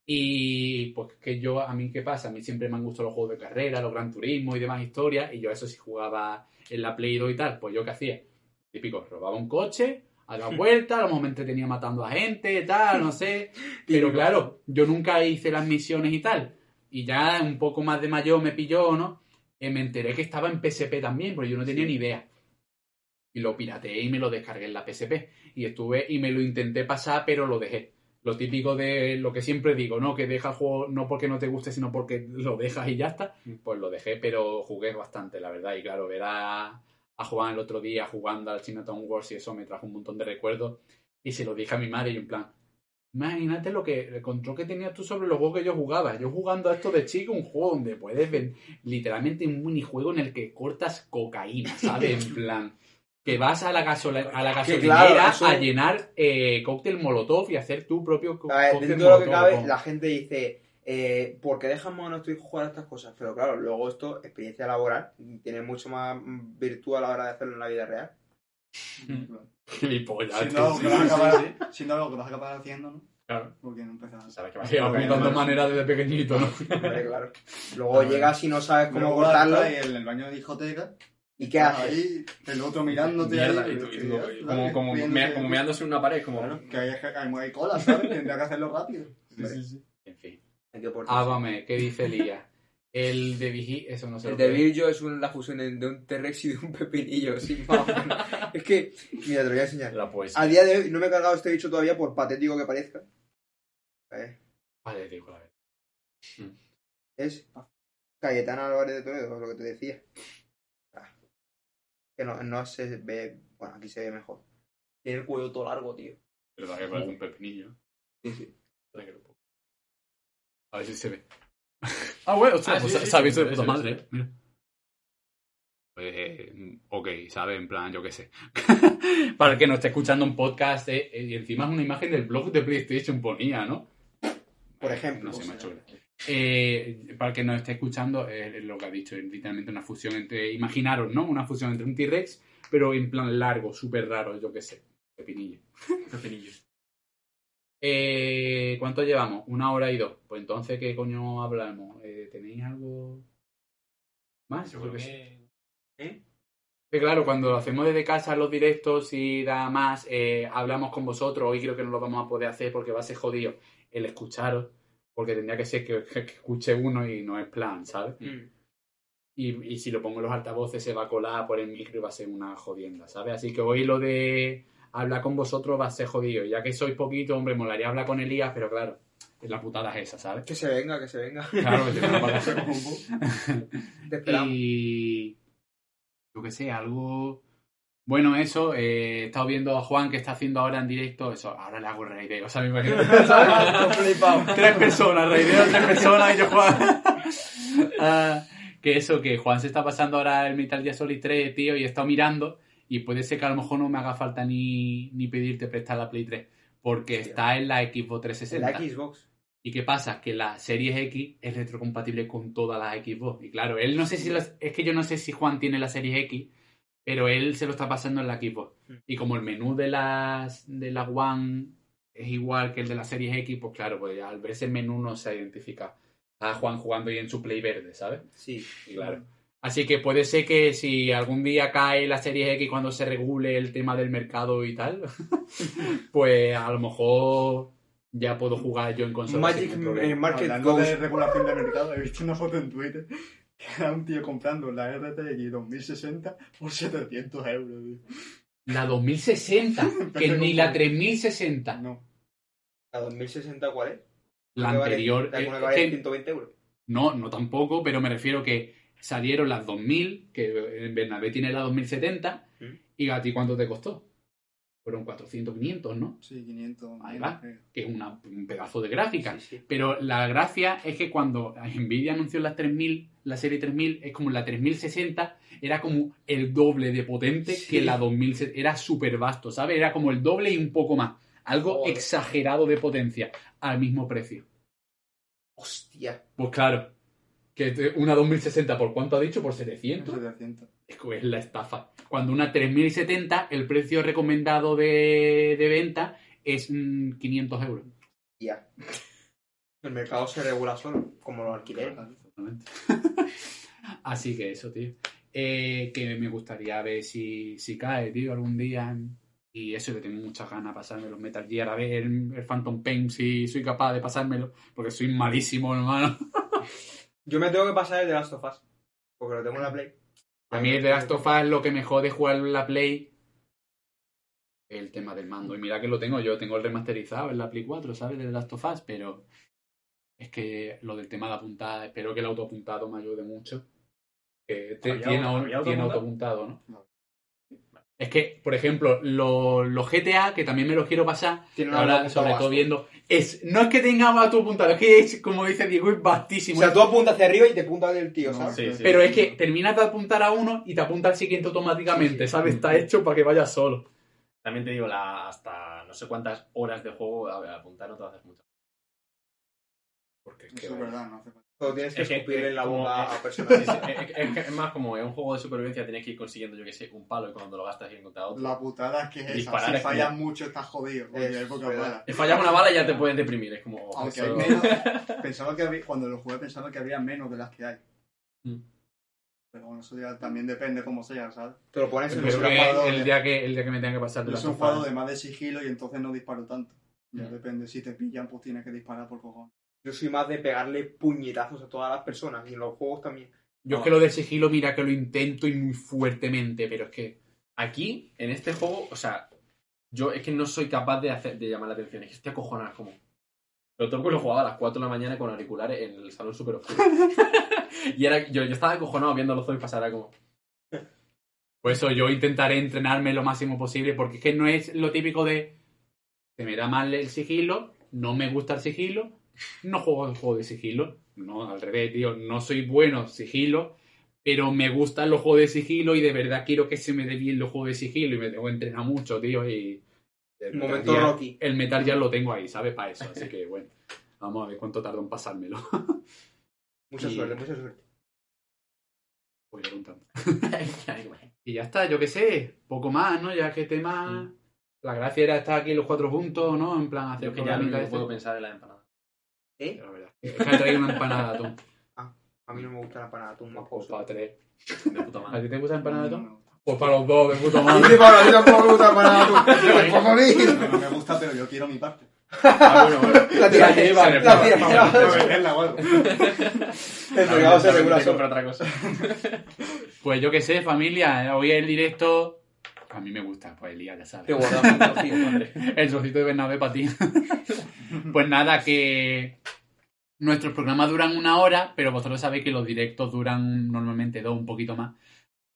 Y pues que yo, a mí, ¿qué pasa? A mí siempre me han gustado los juegos de carrera, los Gran Turismo y demás historias. Y yo eso sí jugaba en la Play 2 y tal. Pues yo qué hacía? Típico, robaba un coche, a la vuelta, a lo mejor me entretenía matando a gente, tal, no sé. Pero claro, yo nunca hice las misiones y tal. Y ya un poco más de mayor me pilló, ¿no? Y me enteré que estaba en PSP también, porque yo no tenía ni idea. Y lo pirateé y me lo descargué en la PSP. Y estuve y me lo intenté pasar, pero lo dejé. Lo típico de lo que siempre digo, ¿no? Que deja el juego no porque no te guste, sino porque lo dejas y ya está. Pues lo dejé, pero jugué bastante, la verdad. Y claro, ver a, a Juan el otro día jugando al Chinatown Wars y eso me trajo un montón de recuerdos. Y se lo dije a mi madre y en plan, imagínate lo que, el control que tenías tú sobre los juegos que yo jugaba. Yo jugando a esto de chico, un juego donde puedes ver literalmente un minijuego en el que cortas cocaína, ¿sabes? En plan, que vas a la, gasola- a la gasolinera claro, eso- a llenar eh, cóctel molotov y hacer tu propio A ver, cóctel dentro de lo que molotov cabe, la gente dice, eh, ¿por qué dejamos a nuestro hijo jugar a estas cosas? Pero claro, luego esto, experiencia laboral, tiene mucho más virtud a la hora de hacerlo en la vida real. Gilipollas, Si tío, no, sí, que vas a sí, acabar, sí. si no, lo que vas a acabar haciendo, ¿no? Claro. Porque no empezas. Sabes que vas Sí, a aplicando maneras desde pequeñito, ¿no? Hombre, claro. Luego llegas y no sabes cómo cortarlo. estás en el baño de discoteca. ¿Y qué haces? Ahí, el otro mirándote Mierda, ahí. y tú- y tú- ¿sabes? como, como, mea- como meándose en una pared, como... Claro, que hay, hay, hay cola, ¿sabes? Tendría que hacerlo rápido. Sí, sí, sí. En fin. Hágame, ¿qué dice Elías? El de Vigi, eso no sé. El de. Virgio es una fusión de un T-Rex y de un pepinillo, sin es que, mira, te lo voy a enseñar. La poesía. A día de hoy no me he cargado este bicho todavía por patético que parezca. Eh, Vale, digo, a ver. Es Cayetana Álvarez de Toledo, lo que te decía. Que no, no se ve. Bueno, aquí se ve mejor. Tiene el cuello todo largo, tío. Verdad que parece un pepinillo. Sí, sí. A ver si se ve. Ah, bueno, hostia, Ah, pues sí, se sí, se ha visto de puta madre, eh. Mira. Pues, eh, ok, ¿sabes? En plan, yo qué sé. Para el que no esté escuchando un podcast, eh, eh, y encima es una imagen del blog de PlayStation ponía, ¿no? Por ejemplo, No sé, o sea. Eh, para el que no esté escuchando, eh, es lo que ha dicho, es literalmente una fusión entre, imaginaros, ¿no? Una fusión entre un T-Rex, pero en plan largo, súper raro, yo qué sé. Pepinillo. Pepinillo. Eh, ¿Cuánto llevamos? Una hora y dos. Pues entonces, ¿qué coño hablamos? Eh, ¿Tenéis algo más? Yo creo que... Que claro, cuando lo hacemos desde casa los directos y da más, eh, hablamos con vosotros. Hoy creo que no lo vamos a poder hacer porque va a ser jodido el escucharos. Porque tendría que ser que, que escuche uno y no es plan, ¿sabes? Mm. Y, y si lo pongo en los altavoces se va a colar por el micro y va a ser una jodienda, ¿sabes? Así que hoy lo de hablar con vosotros va a ser jodido. Ya que sois poquito, hombre, molaría hablar con Elías, pero claro, la putada es esa, ¿sabes? Que se venga, que se venga. Claro, yo no para Te esperamos. Y yo qué sé, algo... Bueno, eso, eh, he estado viendo a Juan que está haciendo ahora en directo, eso, ahora le hago raideo, o sea, me imagino... tres personas, raideo, tres personas y yo Juan... Ah, que eso, que Juan se está pasando ahora el Metal Gear Solid 3, tío, y he estado mirando y puede ser que a lo mejor no me haga falta ni, ni pedirte prestar la Play 3, porque Hostia. está en la Xbox En 360. la Xbox. ¿Y qué pasa? Que la Series X es retrocompatible con todas las Xbox. Y claro, él no sé si las- es que yo no sé si Juan tiene la Series X, pero él se lo está pasando en la Xbox. Mm. Y como el menú de las de la One es igual que el de la Series X, pues claro, pues al ver ese menú no se identifica a Juan jugando ahí en su Play verde, ¿sabes? Sí. Y claro. Así que puede ser que si algún día cae la Series X cuando se regule el tema del mercado y tal, pues a lo mejor ya puedo jugar yo en consola. Magic eh, Market Hablando de regulación de mercado, he visto una foto en Twitter era un tío comprando la RTX 2060 por 700 euros. tío. La 2060, que ni la 3060. No. ¿La 2060 cuál es? La ¿Que vale- anterior. la que eh, vale es que- 120 euros. no, no tampoco, pero me refiero que salieron las 2000, que en Bernabé tiene la 2070, ¿Mm? y a ti cuánto te costó. Fueron 400, 500, ¿no? Sí, 500. Ahí va. Que es una- un pedazo de gráfica. Sí, sí. Pero la gracia es que cuando Nvidia anunció las 3000, la serie 3000, es como la 3060, era como el doble de potente Sí. que la 2000. Era súper vasto, ¿sabes? Era como el doble y un poco más. Algo Joder. exagerado de potencia al mismo precio. Hostia. Pues claro, que una 2060, ¿por cuánto ha dicho? ¿Por 700? 700. Es que es la estafa. Cuando una 3070, el precio recomendado de, de venta es mm, 500 euros. Ya. El mercado se regula solo, como los alquileres. Así que eso, tío. Eh, que me gustaría ver si, si cae, tío, algún día. Y eso, que tengo muchas ganas de pasarme los Metal Gear, a ver el, el Phantom Pain, si soy capaz de pasármelo, porque soy malísimo, hermano. Yo me tengo que pasar el de Last of Us, porque lo tengo en la Play. A mí el de Last of Us lo que me jode jugar en la Play el tema del mando. Y mira que lo tengo, yo tengo el remasterizado en la Play 4, ¿sabes? De Last of Us, pero es que lo del tema de apuntar, espero que el autoapuntado me ayude mucho. Te- ¿Había- tiene, había tiene autoapuntado? autoapuntado, ¿no? No. Es que, por ejemplo, lo- los GTA, que también me los quiero pasar, ahora apuntado sobre todo viendo, es, no es que tenga autoapuntado, es que es, como dice Diego, es O vastísimo. sea, tú apuntas hacia arriba y te apuntas del tío, ¿sabes? Sí, sí. Pero es que terminas de apuntar a uno y te apunta al siguiente automáticamente, ¿sabes? Está hecho para que vayas solo. También te digo, la, hasta no sé cuántas horas de juego a, apuntar no te haces mucho. Porque es Eso que, es vaya. verdad, no hace falta. Pero tienes que Es escupirle en la como- boca es- a es, es es más como en un juego de supervivencia tienes que ir consiguiendo, yo que sé, un palo y cuando lo gastas y encontrar otro. La putada es que es esa. Disparar Si es fallas como- mucho estás jodido. Porque Es hay pocas verdad. balas. Te fallas una bala y ya te puedes deprimir. Es como. Aunque eso- hay menos. Pensaba que había, cuando lo jugué pensaba que había menos de las que hay. Mm. Pero bueno, eso ya también depende cómo sea, ¿sabes? Te lo pones en Pero el día que, el día que me tenga que pasar soy un jugador de más de sigilo y entonces no disparo tanto. Ya Mm. depende, si te pillan, pues tienes que disparar por cojones. Yo soy más de pegarle puñetazos a todas las personas y en los juegos también. Yo es que lo de sigilo, mira que lo intento y muy fuertemente, pero es que. Aquí, en este juego, o sea, yo es que no soy capaz de, hacer, de llamar la atención. Es que estoy acojonado, como. Pero tengo que lo jugaba a las 4 de la mañana con auriculares en el salón super oscuro. y era, yo, yo estaba acojonado viendo los zombies pasar, era como. Por eso yo intentaré entrenarme lo máximo posible, porque es que no es lo típico de. Se me da mal el sigilo, no me gusta el sigilo, no juego el juego de sigilo. No, al revés, tío, no soy bueno sigilo, pero me gustan los juegos de sigilo y de verdad quiero que se me dé bien los juegos de sigilo y me tengo que entrenar mucho, tío, y. el Metal Momento Gear- Rocky. El Metal ya lo tengo ahí, ¿sabes? Para eso, así que bueno. Vamos a ver cuánto tardo en pasármelo. Mucha Y- suerte, mucha suerte. Voy a contando. Y ya está, yo qué sé, poco más, ¿no? Ya que tema. La gracia era estar aquí los cuatro juntos, ¿no? En plan, hacer Yo que ya no puedo pensar en la empanada. ¿Eh? La verdad. Es que ha traído una empanada de atún. A mí no me gusta la empanada de atún, más Pues para tres. De puta ¿A ti te gusta la empanada de atún? Pues para los dos, de puta A mí madre. para mí tampoco me gusta la empanada de atún. No me gusta, pero yo quiero mi parte. Ah, bueno, bueno. La tira, la tira, la tira. El se regula otra cosa. Pues yo qué sé, familia, hoy el directo. A mí me gusta, pues Elías, ya sabes. Te guardamos. El trocito de Bernabé para ti. pues nada, que nuestros programas duran una hora, pero vosotros sabéis que los directos duran normalmente dos, un poquito más.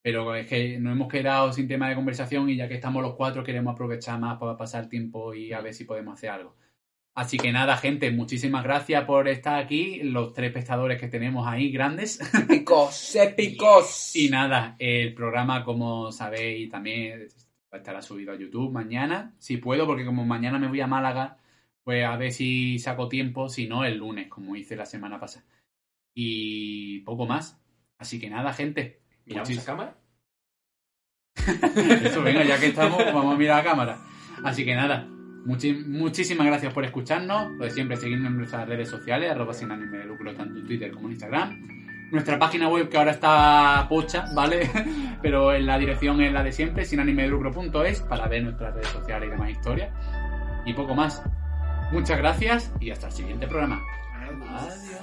Pero es que nos hemos quedado sin tema de conversación y ya que estamos los cuatro queremos aprovechar más para pasar tiempo y a ver si podemos hacer algo. Así que nada, gente, muchísimas gracias por estar aquí, los tres espectadores que tenemos ahí, grandes. Épicos, épicos. Y nada, el programa, como sabéis, también estará subido a YouTube mañana, si puedo, porque como mañana me voy a Málaga, pues a ver si saco tiempo, si no, el lunes, como hice la semana pasada. Y poco más. Así que nada, gente. Miramos a cámara. Eso, venga, ya que estamos, vamos a mirar a cámara. Así que nada, muchísimas gracias por escucharnos. Lo de siempre, seguirnos en nuestras redes sociales, arroba sin ánimo de lucro, tanto en Twitter como en Instagram. Nuestra página web que ahora está pocha, ¿vale? Pero en la dirección es la de siempre, sinanimedelucro.es, para ver nuestras redes sociales y demás historias. Y poco más. Muchas gracias y hasta el siguiente programa. Adiós.